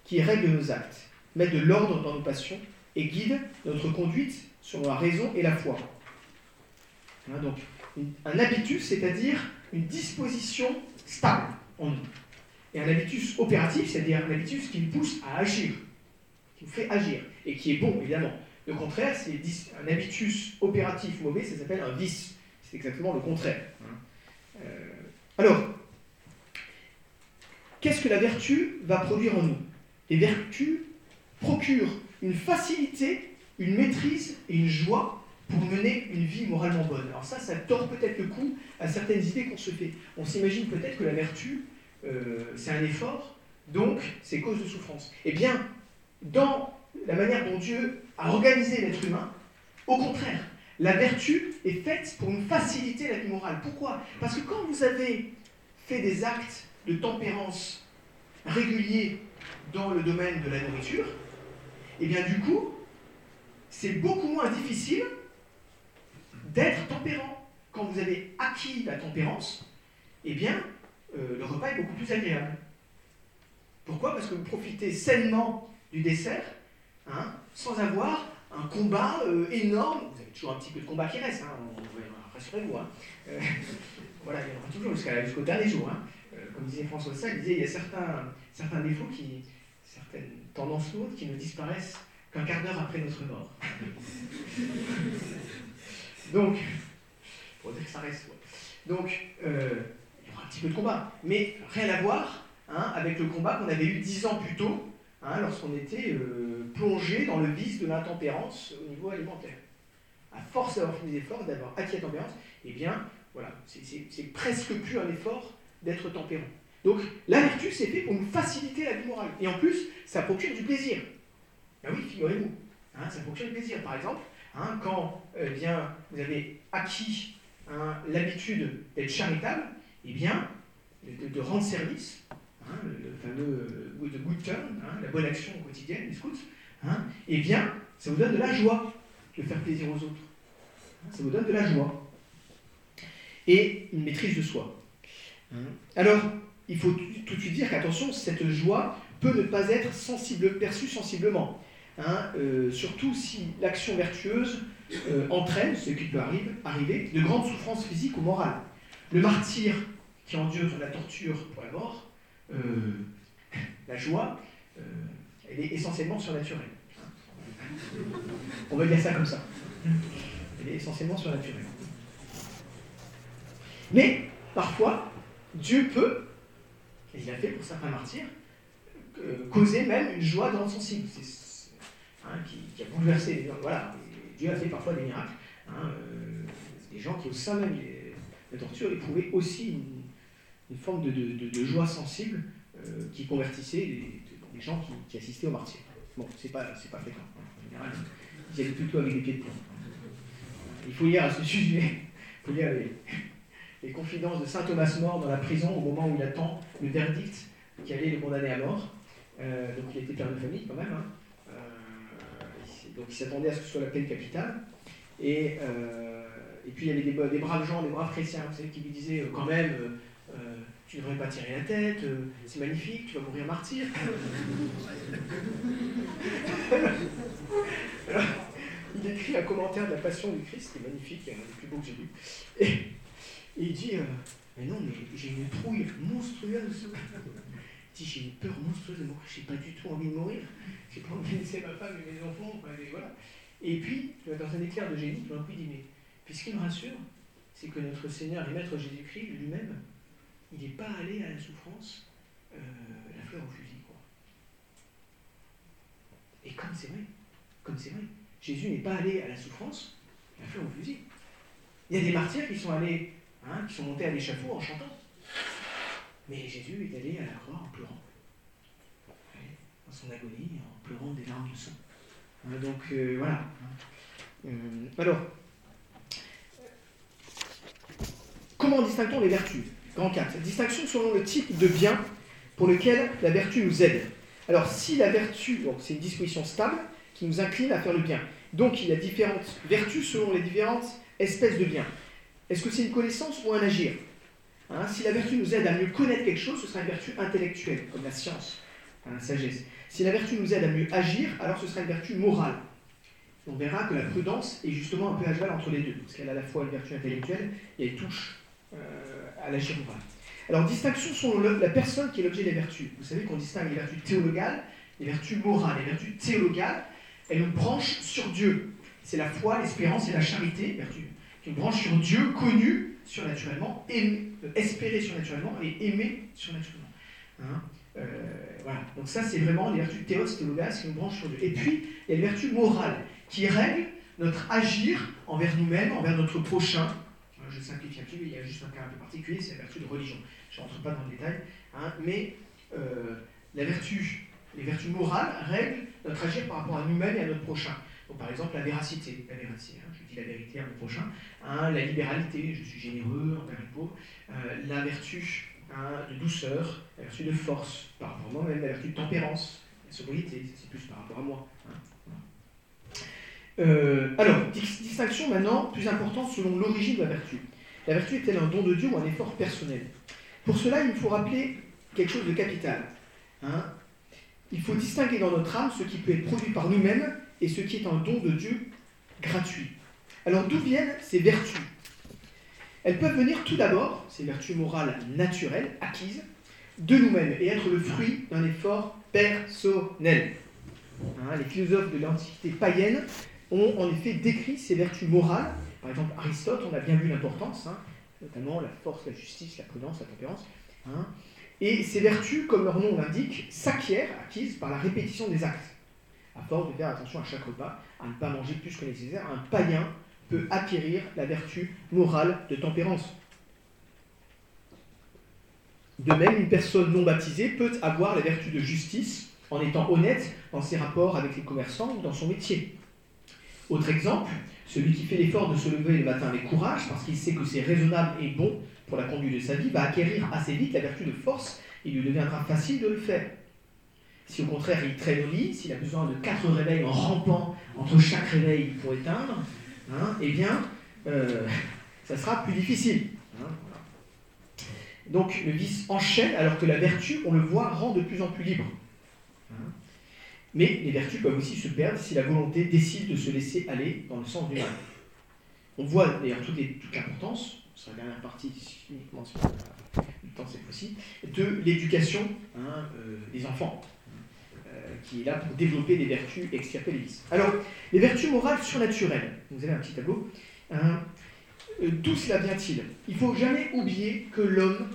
qui règlent nos actes, mettent de l'ordre dans nos passions et guident notre conduite sur la raison et la foi. Hein, donc, un habitus, c'est-à-dire une disposition stable en nous et un habitus opératif, c'est-à-dire un habitus qui nous pousse à agir, qui nous fait agir, et qui est bon, évidemment. Le contraire, c'est un habitus opératif mauvais, ça s'appelle un vice. C'est exactement le contraire. Hein. Euh, alors, qu'est-ce que la vertu va produire en nous? Les vertus procurent une facilité, une maîtrise et une joie pour mener une vie moralement bonne. Alors ça, ça tord peut-être le coup à certaines idées qu'on se fait. On s'imagine peut-être que la vertu, euh, c'est un effort, donc c'est cause de souffrance. Eh bien, dans la manière dont Dieu a organisé l'être humain, au contraire, la vertu est faite pour nous faciliter la vie morale. Pourquoi? Parce que quand vous avez fait des actes de tempérance réguliers dans le domaine de la nourriture, eh bien du coup, c'est beaucoup moins difficile d'être tempérant. Quand vous avez acquis la tempérance, eh bien, euh, le repas est beaucoup plus agréable. Pourquoi? Parce que vous profitez sainement du dessert, hein, sans avoir un combat euh, énorme. Toujours un petit peu de combat qui reste, hein, rassurez-vous. Hein. Euh, voilà, il y en aura toujours jusqu'au dernier jour. Hein. comme disait François Sall, il disait il y a certains, défauts, qui, certaines tendances lourdes qui ne disparaissent qu'un quart d'heure après notre mort. Donc, pour dire que ça reste. Donc, un petit peu de combat, mais rien à voir hein, avec le combat qu'on avait eu dix ans plus tôt, hein, lorsqu'on était euh, plongé dans le vice de l'intempérance au niveau alimentaire. À force d'avoir fait des efforts, d'avoir acquis la tempérance, eh bien, voilà, c'est presque plus un effort d'être tempérant. Donc la vertu, c'est fait pour nous faciliter la vie morale. Et en plus, ça procure du plaisir. Ben oui, figurez-vous, hein, ça procure du plaisir. Par exemple, hein, quand eh bien, vous avez acquis hein, l'habitude d'être charitable, eh bien, de, rendre service, le, fameux euh, good turn, la bonne action quotidienne des scouts, eh bien, ça vous donne de la joie de faire plaisir aux autres. Ça vous donne de la joie. Et une maîtrise de soi. Alors, il faut tout de suite dire qu'attention, cette joie peut ne pas être sensible, perçue sensiblement. Hein, euh, surtout si l'action vertueuse euh, entraîne, ce qui peut arriver, arriver, de grandes souffrances physiques ou morales. Le martyr qui endure la torture pour la mort, euh, la joie, elle est essentiellement surnaturelle. On va dire ça comme ça. Elle est essentiellement surnaturelle. Mais, parfois, Dieu peut, et il a fait pour certains martyrs, euh, causer même une joie dans sensible, hein, qui, a bouleversé. Voilà, Dieu a fait parfois des miracles. Hein, euh, des gens qui, au sein même de la torture, éprouvaient aussi une, forme de, joie sensible euh, qui convertissait les, gens qui, assistaient au martyrs. Bon, c'est pas, pas fréquent. En général, ils allaient plutôt avec des pieds de plomb. Il faut lire à ce sujet, il faut lire les confidences de saint Thomas mort dans la prison au moment où il attend le verdict qui allait le condamner à mort. Euh, donc il était père de famille quand même. Hein. Euh, donc il s'attendait à ce que ce soit la peine capitale. Et, euh, et puis il y avait des, des, braves gens, des braves chrétiens, vous savez, qui lui disaient quand même tu ne devrais pas tirer la tête, c'est magnifique, tu vas mourir martyr. il écrit un commentaire de la Passion du Christ, qui est magnifique, un des plus beaux que j'ai lu. Et, il dit, euh, mais non, mais j'ai une trouille monstrueuse. Il dit, j'ai une peur monstrueuse de mourir, j'ai pas du tout envie de mourir. J'ai pas envie de laisser ma femme et mes enfants. et, puis, dans un éclair de génie, il dit, mais puis ce me rassure, c'est que notre Seigneur et Maître Jésus-Christ lui-même, il n'est pas allé à la souffrance euh, la fleur au fusil. Quoi. Et comme c'est vrai, comme c'est vrai, Jésus n'est pas allé à la souffrance la fleur au fusil. Il y a des martyrs qui sont allés Hein, qui sont montés à l'échafaud en chantant. Mais Jésus est allé à la croix en pleurant. Dans son agonie, en pleurant des larmes de sang. Hein, donc euh, voilà. Euh, alors, comment distinguons les vertus? Grand 4. Distinction selon le type de bien pour lequel la vertu nous aide. Alors, si la vertu, c'est une disposition stable qui nous incline à faire le bien. Donc, il y a différentes vertus selon les différentes espèces de biens. Est-ce que c'est une connaissance ou un agir hein, Si la vertu nous aide à mieux connaître quelque chose, ce sera une vertu intellectuelle, comme la science, hein, la sagesse. Si la vertu nous aide à mieux agir, alors ce sera une vertu morale. On verra que la prudence est justement un peu à cheval entre les deux, parce qu'elle a à la fois une vertu intellectuelle et elle touche euh, à moral. Alors, distinction selon la personne qui est l'objet des vertus. Vous savez qu'on distingue les vertus théologales, les vertus morales. Les vertus théologales, elles nous branchent sur Dieu. C'est la foi, l'espérance et la charité, vertus une branche sur Dieu connu surnaturellement, euh, espéré surnaturellement et aimé surnaturellement. Hein euh, voilà. Donc ça, c'est vraiment les vertus théos, théologas, qui nous branchent sur Dieu. Et puis, il y a les vertus morales, qui règlent notre agir envers nous-mêmes, envers notre prochain. Il y a juste un cas un peu particulier, c'est la vertu de religion. Je ne rentre pas dans le détail. Hein, mais euh, la vertu, les vertus morales règlent notre agir par rapport à nous-mêmes et à notre prochain. Par exemple, la véracité. La véracité hein, je dis la vérité à mon prochain. Hein, la libéralité, je suis généreux envers les pauvres. Euh, la vertu de douceur, la vertu de force, par rapport à moi, même la vertu de tempérance, la sobriété, c'est plus par rapport à moi. Euh, alors, distinction maintenant plus importante selon l'origine de la vertu. La vertu est-elle un don de Dieu ou un effort personnel? Pour cela, il faut rappeler quelque chose de capital. il faut distinguer dans notre âme ce qui peut être produit par nous-mêmes et ce qui est un don de Dieu gratuit. Alors d'où viennent ces vertus? Elles peuvent venir tout d'abord, ces vertus morales naturelles, acquises, de nous-mêmes et être le fruit d'un effort personnel. Hein, les philosophes de l'Antiquité païenne ont en effet décrit ces vertus morales. Par exemple, Aristote, on a bien vu l'importance, hein, notamment la force, la justice, la prudence, la tempérance. Hein. Et ces vertus, comme leur nom l'indique, s'acquièrent, acquises par la répétition des actes à force de faire attention à chaque repas, à ne pas manger plus que nécessaire, un païen peut acquérir la vertu morale de tempérance. De même, une personne non baptisée peut avoir la vertu de justice en étant honnête dans ses rapports avec les commerçants ou dans son métier. Autre exemple, celui qui fait l'effort de se lever le matin avec courage parce qu'il sait que c'est raisonnable et bon pour la conduite de sa vie va acquérir assez vite la vertu de force et lui deviendra facile de le faire. Si au contraire il traîne au lit, s'il a besoin de quatre réveils en rampant entre chaque réveil pour éteindre, hein, eh bien, euh, ça sera plus difficile. Hein, Donc le vice enchaîne alors que la vertu, on le voit, rend de plus en plus libre. Hein. Mais les vertus peuvent aussi se perdre si la volonté décide de se laisser aller dans le sens du mal. On voit d'ailleurs toute, l'importance, c'est la dernière partie, uniquement si le temps c'est possible, de l'éducation hein, euh, des enfants, euh, qui est là pour développer des vertus et extirper les vices. Alors, les vertus morales surnaturelles, vous avez un petit tableau, hein, euh, d'où cela vient-il? Il ne faut jamais oublier que l'homme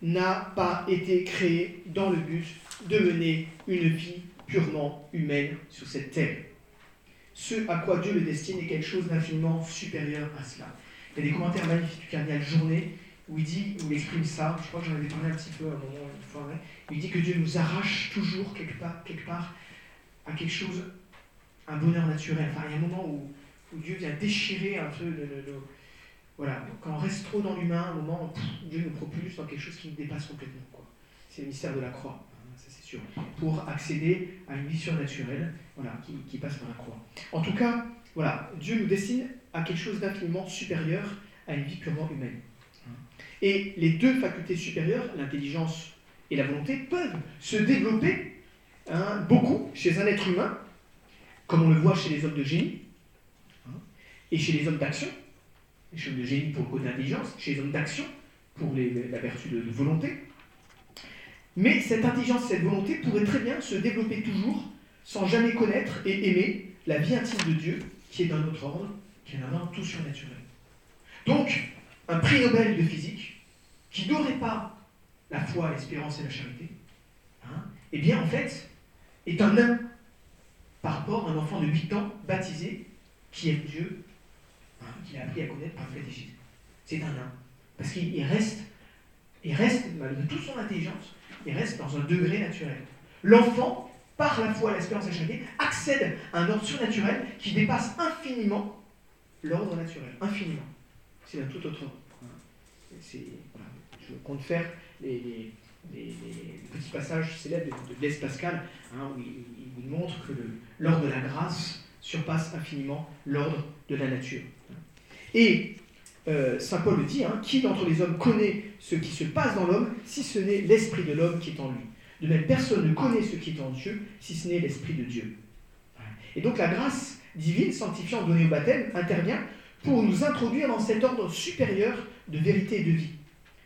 n'a pas été créé dans le but de mener une vie purement humaine sur cette terre. Ce à quoi Dieu le destine est quelque chose d'infiniment supérieur à cela. Il y a des commentaires magnifiques du cardinal Journée où il dit, où il exprime ça, je crois que j'en avais parlé un petit peu à un moment, il dit que Dieu nous arrache toujours quelque part, quelque part à quelque chose, un bonheur naturel. Enfin, il y a un moment où, Dieu vient déchirer un peu le, voilà, quand on reste trop dans l'humain, un moment, Dieu nous propulse dans quelque chose qui nous dépasse complètement. C'est le mystère de la croix pour accéder à une vie surnaturelle voilà, qui, passe par la croix. En tout cas, voilà, Dieu nous destine à quelque chose d'infiniment supérieur à une vie purement humaine. Et les deux facultés supérieures, l'intelligence et la volonté, peuvent se développer hein, beaucoup chez un être humain, comme on le voit chez les hommes de génie, hein, et chez les hommes d'action, les hommes de génie pour le côté d'intelligence, chez les hommes d'action pour la vertu de volonté, mais cette intelligence, cette volonté pourrait très bien se développer toujours sans jamais connaître et aimer la vie intime de Dieu qui est d'un autre ordre, qui est un ordre tout surnaturel. Donc, un prix Nobel de physique qui n'aurait pas la foi, l'espérance et la charité, hein, eh bien, en fait, est un nain par rapport à un enfant de 8 ans baptisé qui aime Dieu, hein, qu'il a appris à connaître par le catéchisme. C'est un nain. Parce qu'il reste, il reste, malgré toute son intelligence, il reste dans un degré naturel. L'enfant, par la foi, l'espérance et la charité, accède à un ordre surnaturel qui dépasse infiniment l'ordre naturel. Infiniment. C'est un tout autre ordre. Je compte faire les, petits passages célèbres de, Blaise Pascal, hein, où il, montre que l'ordre de la grâce surpasse infiniment l'ordre de la nature. Et euh, Saint Paul le dit, hein, qui d'entre les hommes connaît ce qui se passe dans l'homme si ce n'est l'esprit de l'homme qui est en lui De même, personne ne connaît ce qui est en Dieu si ce n'est l'esprit de Dieu. Et donc la grâce divine, sanctifiante donnée au baptême, intervient pour nous introduire dans cet ordre supérieur de vérité et de vie.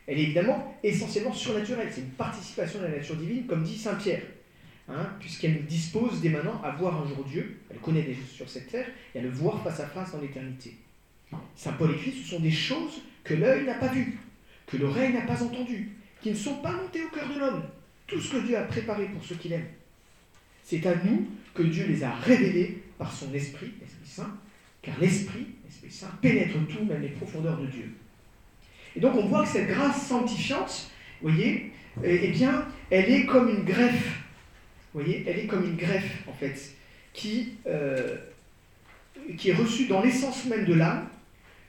Elle est évidemment essentiellement surnaturelle, c'est une participation de la nature divine, comme dit Saint Pierre, hein, puisqu'elle nous dispose dès maintenant à voir un jour Dieu, elle connaît des choses sur cette terre, et à le voir face à face dans l'éternité. Saint Paul écrit, ce sont des choses que l'œil n'a pas vues, que l'oreille n'a pas entendues, qui ne sont pas montées au cœur de l'homme. Tout ce que Dieu a préparé pour ceux qu'il aime. C'est à nous que Dieu les a révélés par son Esprit, l'Esprit Saint, car l'Esprit, l'Esprit Saint, pénètre tout, même les profondeurs de Dieu. Et donc on voit que cette grâce sanctifiante, vous voyez, eh, eh bien, elle est comme une greffe. Vous voyez, elle est comme une greffe, en fait, qui, euh, qui est reçue dans l'essence même de l'âme,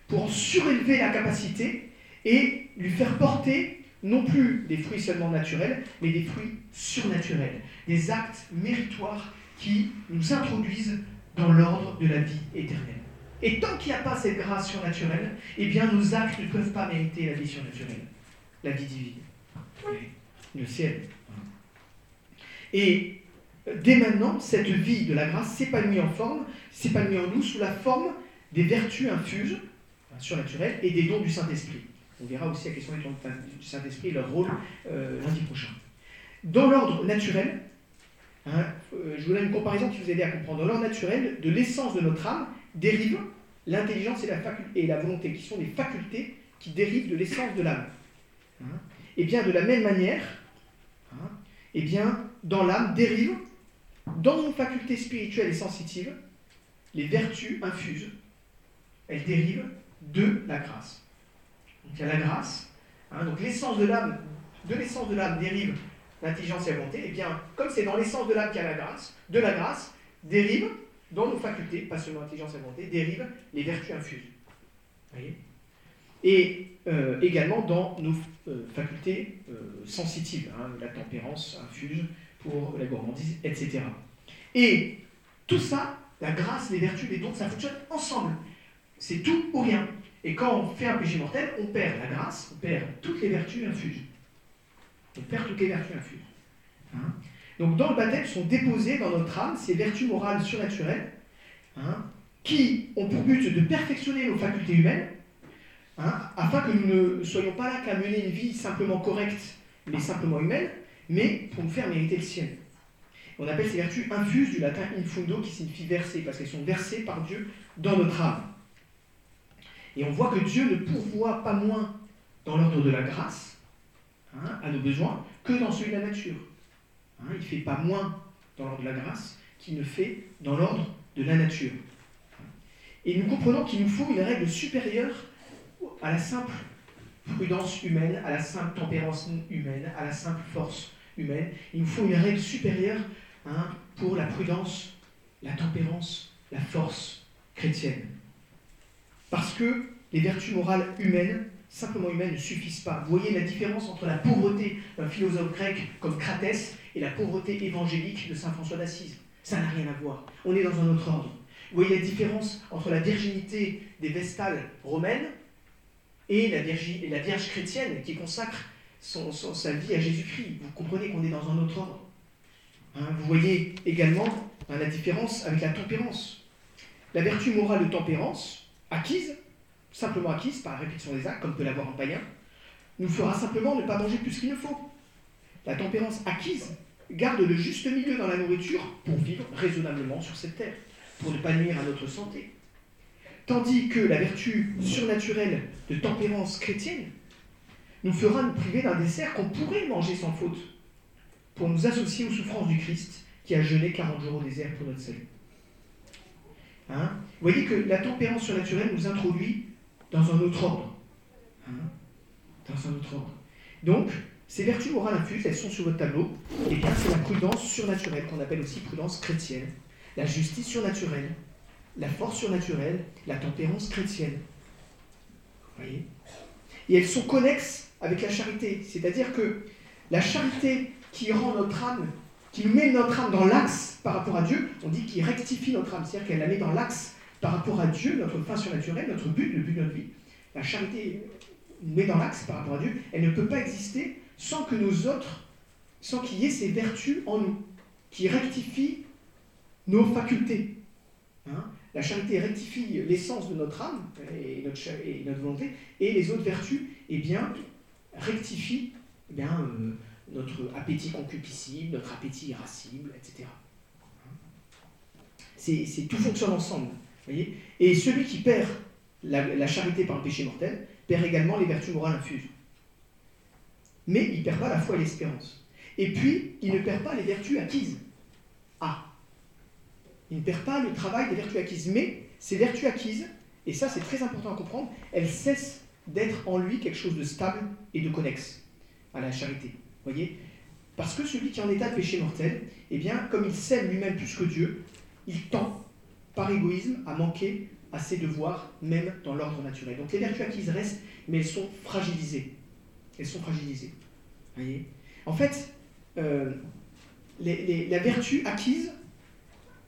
pour en surélever la capacité et lui faire porter non plus des fruits seulement naturels, mais des fruits surnaturels, des actes méritoires qui nous introduisent dans l'ordre de la vie éternelle. Et tant qu'il n'y a pas cette grâce surnaturelle, eh bien nos actes ne peuvent pas mériter la vie surnaturelle, la vie divine, le ciel. Et dès maintenant, cette vie de la grâce s'épanouit en forme, s'épanouit en nous sous la forme des vertus infuses surnaturel et des dons du Saint-Esprit. On verra aussi la question du Saint-Esprit, leur rôle euh, lundi prochain. Dans l'ordre naturel, hein, euh, je vous donne une comparaison qui vous aide à comprendre. Dans l'ordre naturel, de l'essence de notre âme dérive l'intelligence et la, et la volonté, qui sont des facultés qui dérivent de l'essence de l'âme. et hein. eh bien, de la même manière, hein, eh bien, dans l'âme dérive, dans nos facultés spirituelles et sensitives, les vertus infuses. Elles dérivent de la grâce. Donc il y a la grâce. Hein, donc l'essence de l'âme de l'essence de l'âme dérive l'intelligence et la volonté, et eh bien, comme c'est dans l'essence de l'âme qu'il y a la grâce, de la grâce dérive, dans nos facultés, pas seulement l'intelligence et la volonté, dérive les vertus infuses. Voyez? Et euh, également dans nos euh, facultés euh, sensitives, hein, la tempérance infuse pour la gourmandise, etc. Et tout ça, la grâce, les vertus, les dons, ça fonctionne ensemble. C'est tout ou rien. Et quand on fait un péché mortel, on perd la grâce, on perd toutes les vertus infuses. On perd toutes les vertus infuses. Hein. Donc dans le baptême sont déposées dans notre âme ces vertus morales surnaturelles hein, qui ont pour but de perfectionner nos facultés humaines hein, afin que nous ne soyons pas là qu'à mener une vie simplement correcte, mais simplement humaine, mais pour nous faire mériter le ciel. On appelle ces vertus infuses du latin infundo qui signifie verser, parce qu'elles sont versées par Dieu dans notre âme. Et on voit que Dieu ne pourvoit pas moins dans l'ordre de la grâce hein, à nos besoins que dans celui de la nature. Hein, il ne fait pas moins dans l'ordre de la grâce qu'il ne fait dans l'ordre de la nature. Et nous comprenons qu'il nous faut une règle supérieure à la simple prudence humaine, à la simple tempérance humaine, à la simple force humaine. Il nous faut une règle supérieure hein, pour la prudence, la tempérance, la force chrétienne. Parce que les vertus morales humaines, simplement humaines, ne suffisent pas. Vous voyez la différence entre la pauvreté d'un philosophe grec comme Cratès et la pauvreté évangélique de Saint François d'Assise. Ça n'a rien à voir. On est dans un autre ordre. Vous voyez la différence entre la virginité des Vestales romaines et la, Vierge, chrétienne qui consacre sa vie à Jésus-Christ. Vous comprenez qu'on est dans un autre ordre. Hein, vous voyez également hein, la différence avec la tempérance. La vertu morale de tempérance, acquise, simplement acquise par répétition des actes, comme peut l'avoir un païen, nous fera simplement ne pas manger plus qu'il ne faut. La tempérance acquise garde le juste milieu dans la nourriture pour vivre raisonnablement sur cette terre, pour ne pas nuire à notre santé. Tandis que la vertu surnaturelle de tempérance chrétienne nous fera nous priver d'un dessert qu'on pourrait manger sans faute, pour nous associer aux souffrances du Christ qui a jeûné 40 jours au désert pour notre salut. Hein? Vous voyez que la tempérance surnaturelle nous introduit dans un autre ordre. Hein? Dans un autre ordre. Donc, ces vertus morales infuses, elles sont sur votre tableau. Et bien, c'est la prudence surnaturelle, qu'on appelle aussi prudence chrétienne, la justice surnaturelle, la force surnaturelle, la tempérance chrétienne. Vous voyez? Et elles sont connexes avec la charité. C'est-à-dire que la charité qui rend notre âme, qui met notre âme dans l'axe par rapport à Dieu, on dit qu'il rectifie notre âme, c'est-à-dire qu'elle la met dans l'axe par rapport à Dieu, notre fin surnaturelle, notre but, le but de notre vie. La charité met dans l'axe par rapport à Dieu, elle ne peut pas exister sans que nos autres, sans qu'il y ait ces vertus en nous, qui rectifient nos facultés. Hein. la charité rectifie l'essence de notre âme et notre, volonté, et les autres vertus, eh bien, rectifient eh bien, euh, notre appétit concupiscible, notre appétit irascible, etc. C'est, tout fonctionne ensemble. Voyez et celui qui perd la, la charité par le péché mortel perd également les vertus morales infuses mais il ne perd pas la foi et l'espérance. Et puis, il ne perd pas les vertus acquises. Ah Il ne perd pas le travail des vertus acquises, mais ces vertus acquises, et ça c'est très important à comprendre, elles cessent d'être en lui quelque chose de stable et de connexe à la charité. Voyez Parce que celui qui est en état de péché mortel, eh bien, comme il s'aime lui-même plus que Dieu, il tend, par égoïsme, à manquer à ses devoirs, même dans l'ordre naturel. Donc les vertus acquises restent, mais elles sont fragilisées elles sont fragilisées. Voyez? En fait, euh, la vertu acquise,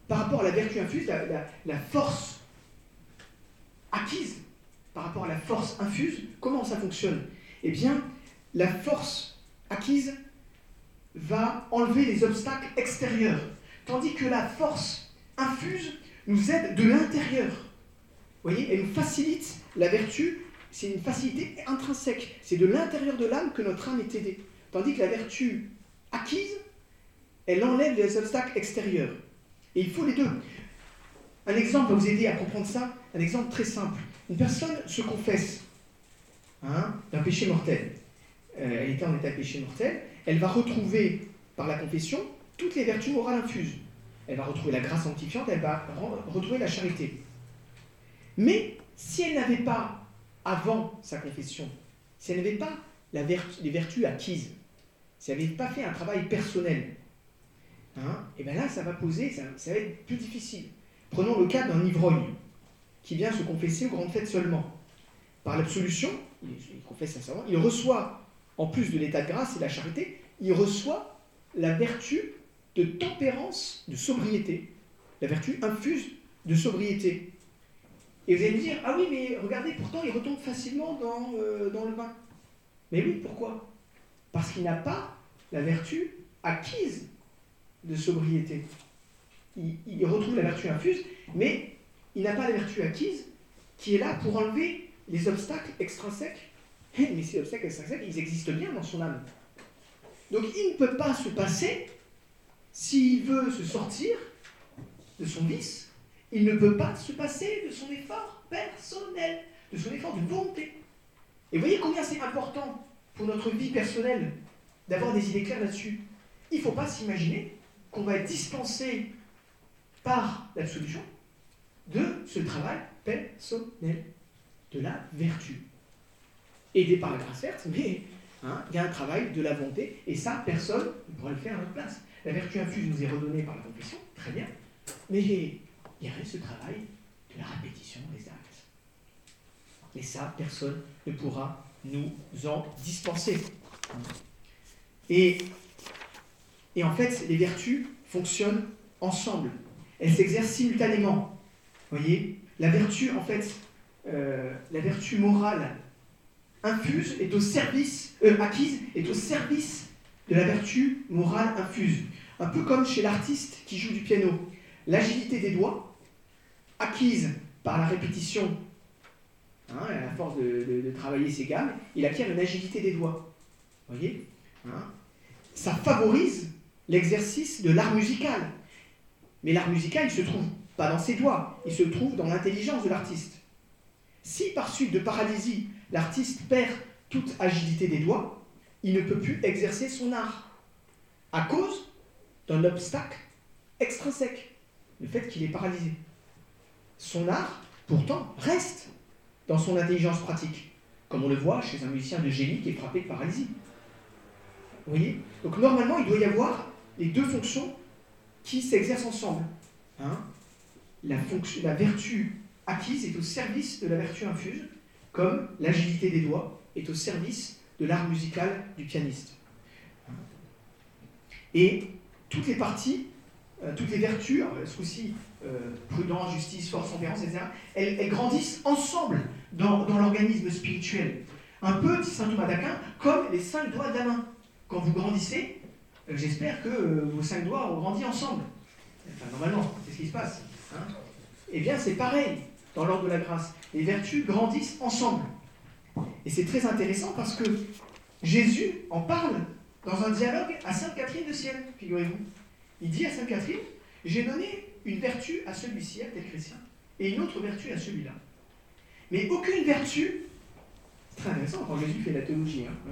par rapport à la vertu infuse, la, force acquise par rapport à la force infuse, comment ça fonctionne? Eh bien, la force acquise va enlever les obstacles extérieurs, tandis que la force infuse nous aide de l'intérieur. Vous voyez, elle nous facilite la vertu c'est une facilité intrinsèque. C'est de l'intérieur de l'âme que notre âme est aidée. Tandis que la vertu acquise, elle enlève les obstacles extérieurs. Et il faut les deux. Un exemple va vous aider à comprendre ça. Un exemple très simple. Une personne se confesse hein, d'un péché mortel. Euh, elle était en état de péché mortel. Elle va retrouver par la confession toutes les vertus morales infuses. Elle va retrouver la grâce sanctifiante, elle va retrouver la charité. Mais si elle n'avait pas avant sa confession, si elle n'avait pas les vertus acquises, si elle n'avait pas fait un travail personnel, hein, et bien là, ça va poser, ça, va être plus difficile. Prenons le cas d'un ivrogne qui vient se confesser aux grandes fêtes seulement. Par l'absolution, il, il confesse sincèrement, il reçoit, en plus de l'état de grâce et de la charité, il reçoit la vertu de tempérance, de sobriété. La vertu infuse de sobriété. Et vous allez me dire, ah oui, mais regardez, pourtant il retombe facilement dans, euh, dans le vin. Mais oui, pourquoi? Parce qu'il n'a pas la vertu acquise de sobriété. Il, retrouve la vertu infuse, mais il n'a pas la vertu acquise qui est là pour enlever les obstacles extrinsèques. Eh, mais ces obstacles extrinsèques, ils existent bien dans son âme. Donc il ne peut pas se passer, s'il veut se sortir de son vice, il ne peut pas se passer de son effort personnel, de son effort de volonté. Et voyez combien c'est important pour notre vie personnelle d'avoir des idées claires là-dessus. Il ne faut pas s'imaginer qu'on va être dispensé par la solution de ce travail personnel, de la vertu. Aidé par la grâce, certes, mais hein, il y a un travail de la volonté, et ça, personne ne pourra le faire à notre place. La vertu infuse nous est redonnée par la confession, très bien, mais il y a ce travail de la répétition des actes. Et ça, personne ne pourra nous en dispenser. Et, et en fait, les vertus fonctionnent ensemble. Elles s'exercent simultanément. Vous voyez La vertu, en fait, euh, la vertu morale infuse est au service, euh, acquise est au service de la vertu morale infuse. Un peu comme chez l'artiste qui joue du piano. L'agilité des doigts, acquise par la répétition Hein, à force de, travailler ses gammes, il acquiert une agilité des doigts. Vous voyez hein Ça favorise l'exercice de l'art musical. Mais l'art musical, il se trouve pas dans ses doigts, il se trouve dans l'intelligence de l'artiste. Si par suite de paralysie, l'artiste perd toute agilité des doigts, il ne peut plus exercer son art à cause d'un obstacle extrinsèque, le fait qu'il est paralysé. Son art, pourtant, reste dans son intelligence pratique, comme on le voit chez un musicien de génie qui est frappé de paralysie. Vous voyez? Donc normalement, il doit y avoir les deux fonctions qui s'exercent ensemble. Hein la, vertu acquise est au service de la vertu infuse, comme l'agilité des doigts est au service de l'art musical du pianiste. Et toutes les parties, euh, toutes les vertus, ce coup-ci, euh, prudence, justice, force, tempérance, etc., elles, grandissent ensemble dans, l'organisme spirituel. Un peu, dit saint Thomas d'Aquin, comme les cinq doigts de la main. Quand vous grandissez, euh, j'espère que euh, vos cinq doigts ont grandi ensemble. Enfin, normalement, c'est ce qui se passe. Hein. eh bien, c'est pareil dans l'ordre de la grâce. Les vertus grandissent ensemble. Et c'est très intéressant parce que Jésus en parle dans un dialogue à Sainte Catherine de Sienne, figurez-vous. Il dit à Sainte Catherine, j'ai donné une vertu à celui-ci, à tel chrétien, et une autre vertu à celui-là. Mais aucune vertu, c'est très intéressant quand Jésus fait la théologie. Hein,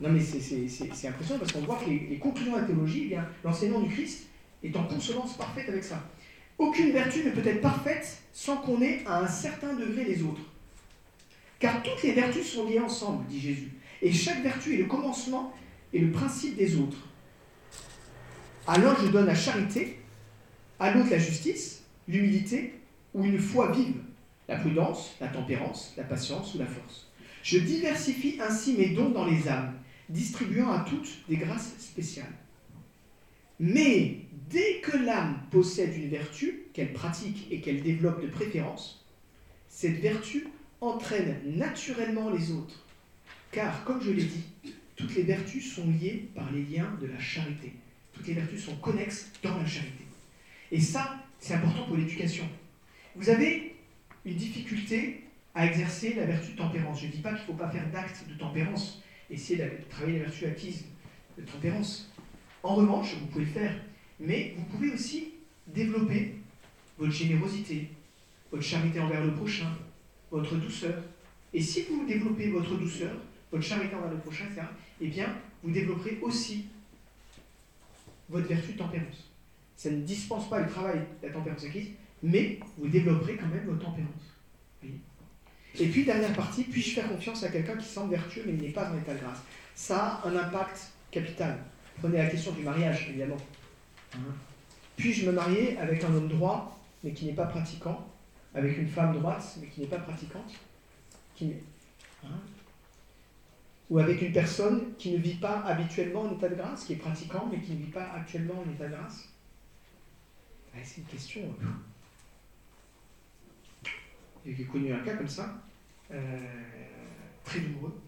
non mais c'est impressionnant parce qu'on voit que les, conclusions de la théologie, eh l'enseignement du Christ est en consonance parfaite avec ça. Aucune vertu ne peut être parfaite sans qu'on ait à un certain degré les autres. Car toutes les vertus sont liées ensemble, dit Jésus. Et chaque vertu est le commencement et le principe des autres. L'un, je donne la charité, à l'autre la justice, l'humilité ou une foi vive, la prudence, la tempérance, la patience ou la force. Je diversifie ainsi mes dons dans les âmes, distribuant à toutes des grâces spéciales. Mais dès que l'âme possède une vertu qu'elle pratique et qu'elle développe de préférence, cette vertu entraîne naturellement les autres. Car, comme je l'ai dit, toutes les vertus sont liées par les liens de la charité. Toutes les vertus sont connexes dans la charité. Et ça, c'est important pour l'éducation. Vous avez une difficulté à exercer la vertu de tempérance. Je ne dis pas qu'il ne faut pas faire d'actes de tempérance, essayer de travailler la vertu acquise de tempérance. En revanche, vous pouvez le faire, mais vous pouvez aussi développer votre générosité, votre charité envers le prochain, votre douceur. Et si vous développez votre douceur, votre charité envers le prochain, etc., eh bien, vous développerez aussi votre vertu de tempérance. Ça ne dispense pas le travail de la tempérance acquise, mais vous développerez quand même votre tempérance. Et puis, dernière partie, puis-je faire confiance à quelqu'un qui semble vertueux mais n'est pas en état de grâce? Ça a un impact capital. Prenez la question du mariage, évidemment. Puis-je me marier avec un homme droit, mais qui n'est pas pratiquant, avec une femme droite, mais qui n'est pas pratiquante? Hein, ou avec une personne qui ne vit pas habituellement en état de grâce, qui est pratiquant, mais qui ne vit pas actuellement en état de grâce? C'est une question. Euh, j'ai connu un cas comme ça, euh, très douloureux.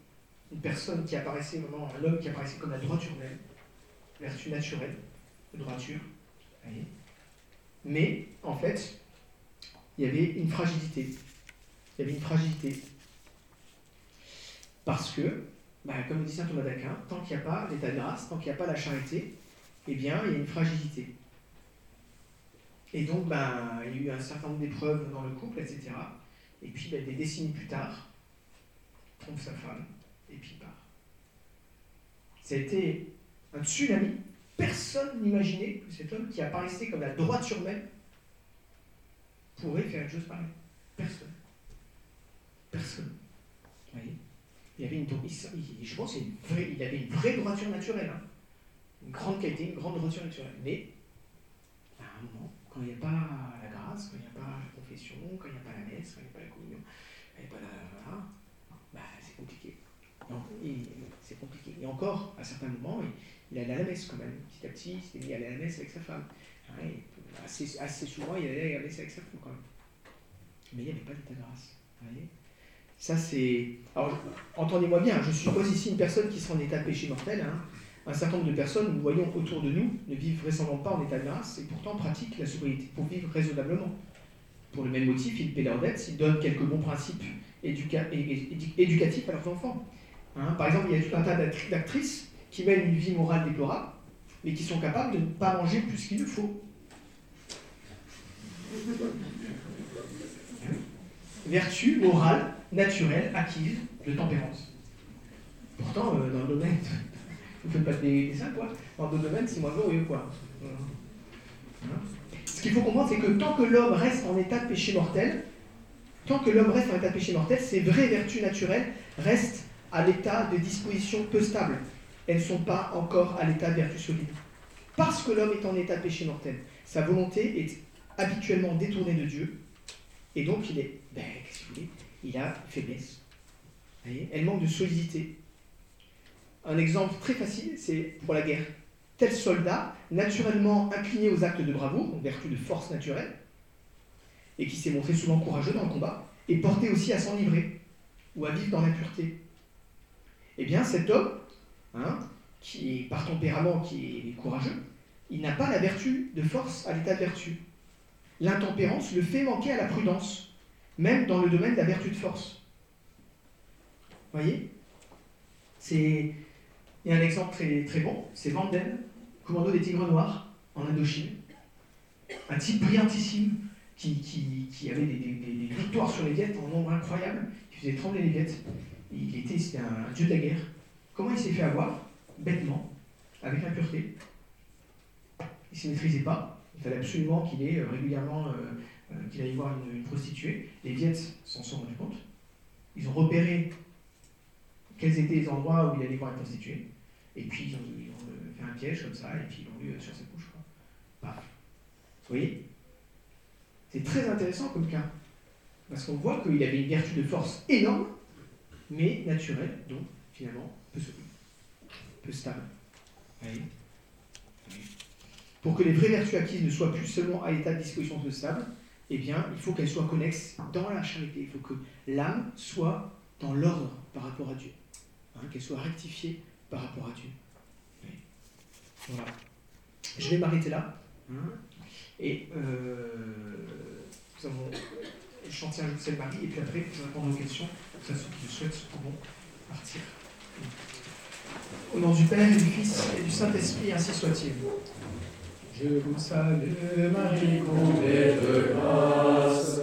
Une personne qui apparaissait vraiment, un homme qui apparaissait comme la droiture même, vertu naturelle, droiture. Mais, en fait, il y avait une fragilité. Il y avait une fragilité. Parce que, bah, comme dit saint Thomas d'Aquin, tant qu'il n'y a pas l'état de grâce, tant qu'il n'y a pas la charité, eh bien, il y a une fragilité. Et donc, bah, il y a eu un certain nombre d'épreuves dans le couple, etc. Et puis, bah, des décennies plus tard, trompe sa femme, et puis part. Été un tsunami. Personne n'imaginait que cet homme qui apparaissait comme la droiture même pourrait faire une chose pareille. Personne. Personne. Vous voyez? Il avait une, je pense avait une vraie droiture naturelle. Hein. Une grande qualité, une grande droiture naturelle. Mais, à un moment, quand il n'y a pas la grâce, quand il n'y a pas la confession, quand il n'y a pas la messe, quand il n'y a pas la communion, quand il n'y a pas la. bah, c'est compliqué. C'est compliqué. Et encore, à certains moments, allait à la messe quand même. Petit à petit, il mis à la messe avec sa femme. Hein, assez, assez, souvent, il allait à la messe avec sa femme quand même. Mais il n'y avait pas d'état de grâce. Vous voyez ça, c'est. Alors, entendez-moi bien, je suppose ici une personne qui sera en état de péché mortel. Hein. Un certain nombre de personnes, nous voyons autour de nous, ne vivent vraisemblablement pas en état de grâce et pourtant pratiquent la sobriété pour vivre raisonnablement. Pour le même motif, ils paient leurs dettes, ils donnent quelques bons principes éducatifs à leurs enfants. Hein. Par exemple, il y a tout un tas d'actrices qui mènent une vie morale déplorable, mais qui sont capables de ne pas manger plus qu'il ne faut. Vertu morale naturelle, acquise, de tempérance. Pourtant, euh, dans le domaine, vous ne faites pas des dessins, quoi. Dans le domaine, c'est moins glorieux, quoi. Hein Ce qu'il faut comprendre, c'est que tant que l'homme reste en état de péché mortel, tant que l'homme reste en état de péché mortel, ses vraies vertus naturelles restent à l'état de disposition peu stable. Elles ne sont pas encore à l'état de vertu solide. Parce que l'homme est en état de péché mortel, sa volonté est habituellement détournée de Dieu, et donc il est, ben, qu'est-ce que vous voulez, il a faiblesse. Elle manque de solidité. Un exemple très facile, c'est pour la guerre. Tel soldat, naturellement incliné aux actes de bravoure, en vertu de force naturelle, et qui s'est montré souvent courageux dans le combat, est porté aussi à s'enivrer ou à vivre dans l'impureté. Eh bien, cet homme, hein, qui est par tempérament qui est courageux, il n'a pas la vertu de force à l'état de vertu. L'intempérance le fait manquer à la prudence même dans le domaine de la vertu de force. Vous voyez il y a un exemple très, très bon, c'est Vanden, commando des Tigres Noirs en Indochine. Un type brillantissime qui, qui, avait des, victoires sur les Viettes en nombre incroyable, qui faisait trembler les Viettes. Il était, c'était un, dieu de la guerre. Comment il s'est fait avoir Bêtement, avec l'impureté. Il ne se maîtrisait pas. Il fallait absolument qu'il ait euh, régulièrement euh, euh, qu'il allait voir une, prostituée. Les Viettes s'en sont rendus compte. Ils ont repéré quels étaient les endroits où il allait voir une prostituée. Et puis ils ont, fait un piège comme ça, et puis ils l'ont eu sur sa couche. Paf. Vous voyez? C'est très intéressant comme cas. Parce qu'on voit qu'il avait une vertu de force énorme, mais naturelle, donc finalement peu solide, peu stable. Pour que les vraies vertus acquises ne soient plus seulement à l'état de disposition de stable, eh bien, il faut qu'elle soit connexe dans la charité. Il faut que l'âme soit dans l'ordre par rapport à Dieu. Hein, qu'elle soit rectifiée par rapport à Dieu. Voilà. Je vais m'arrêter là. Hein. et euh, nous allons chanter un Marie, et puis après, je répondre aux questions. Ceux qui le souhaitent pourront partir. Au nom du Père du Fils et du Saint-Esprit, ainsi soit-il. Je vous salue, Marie, comblée de grâce,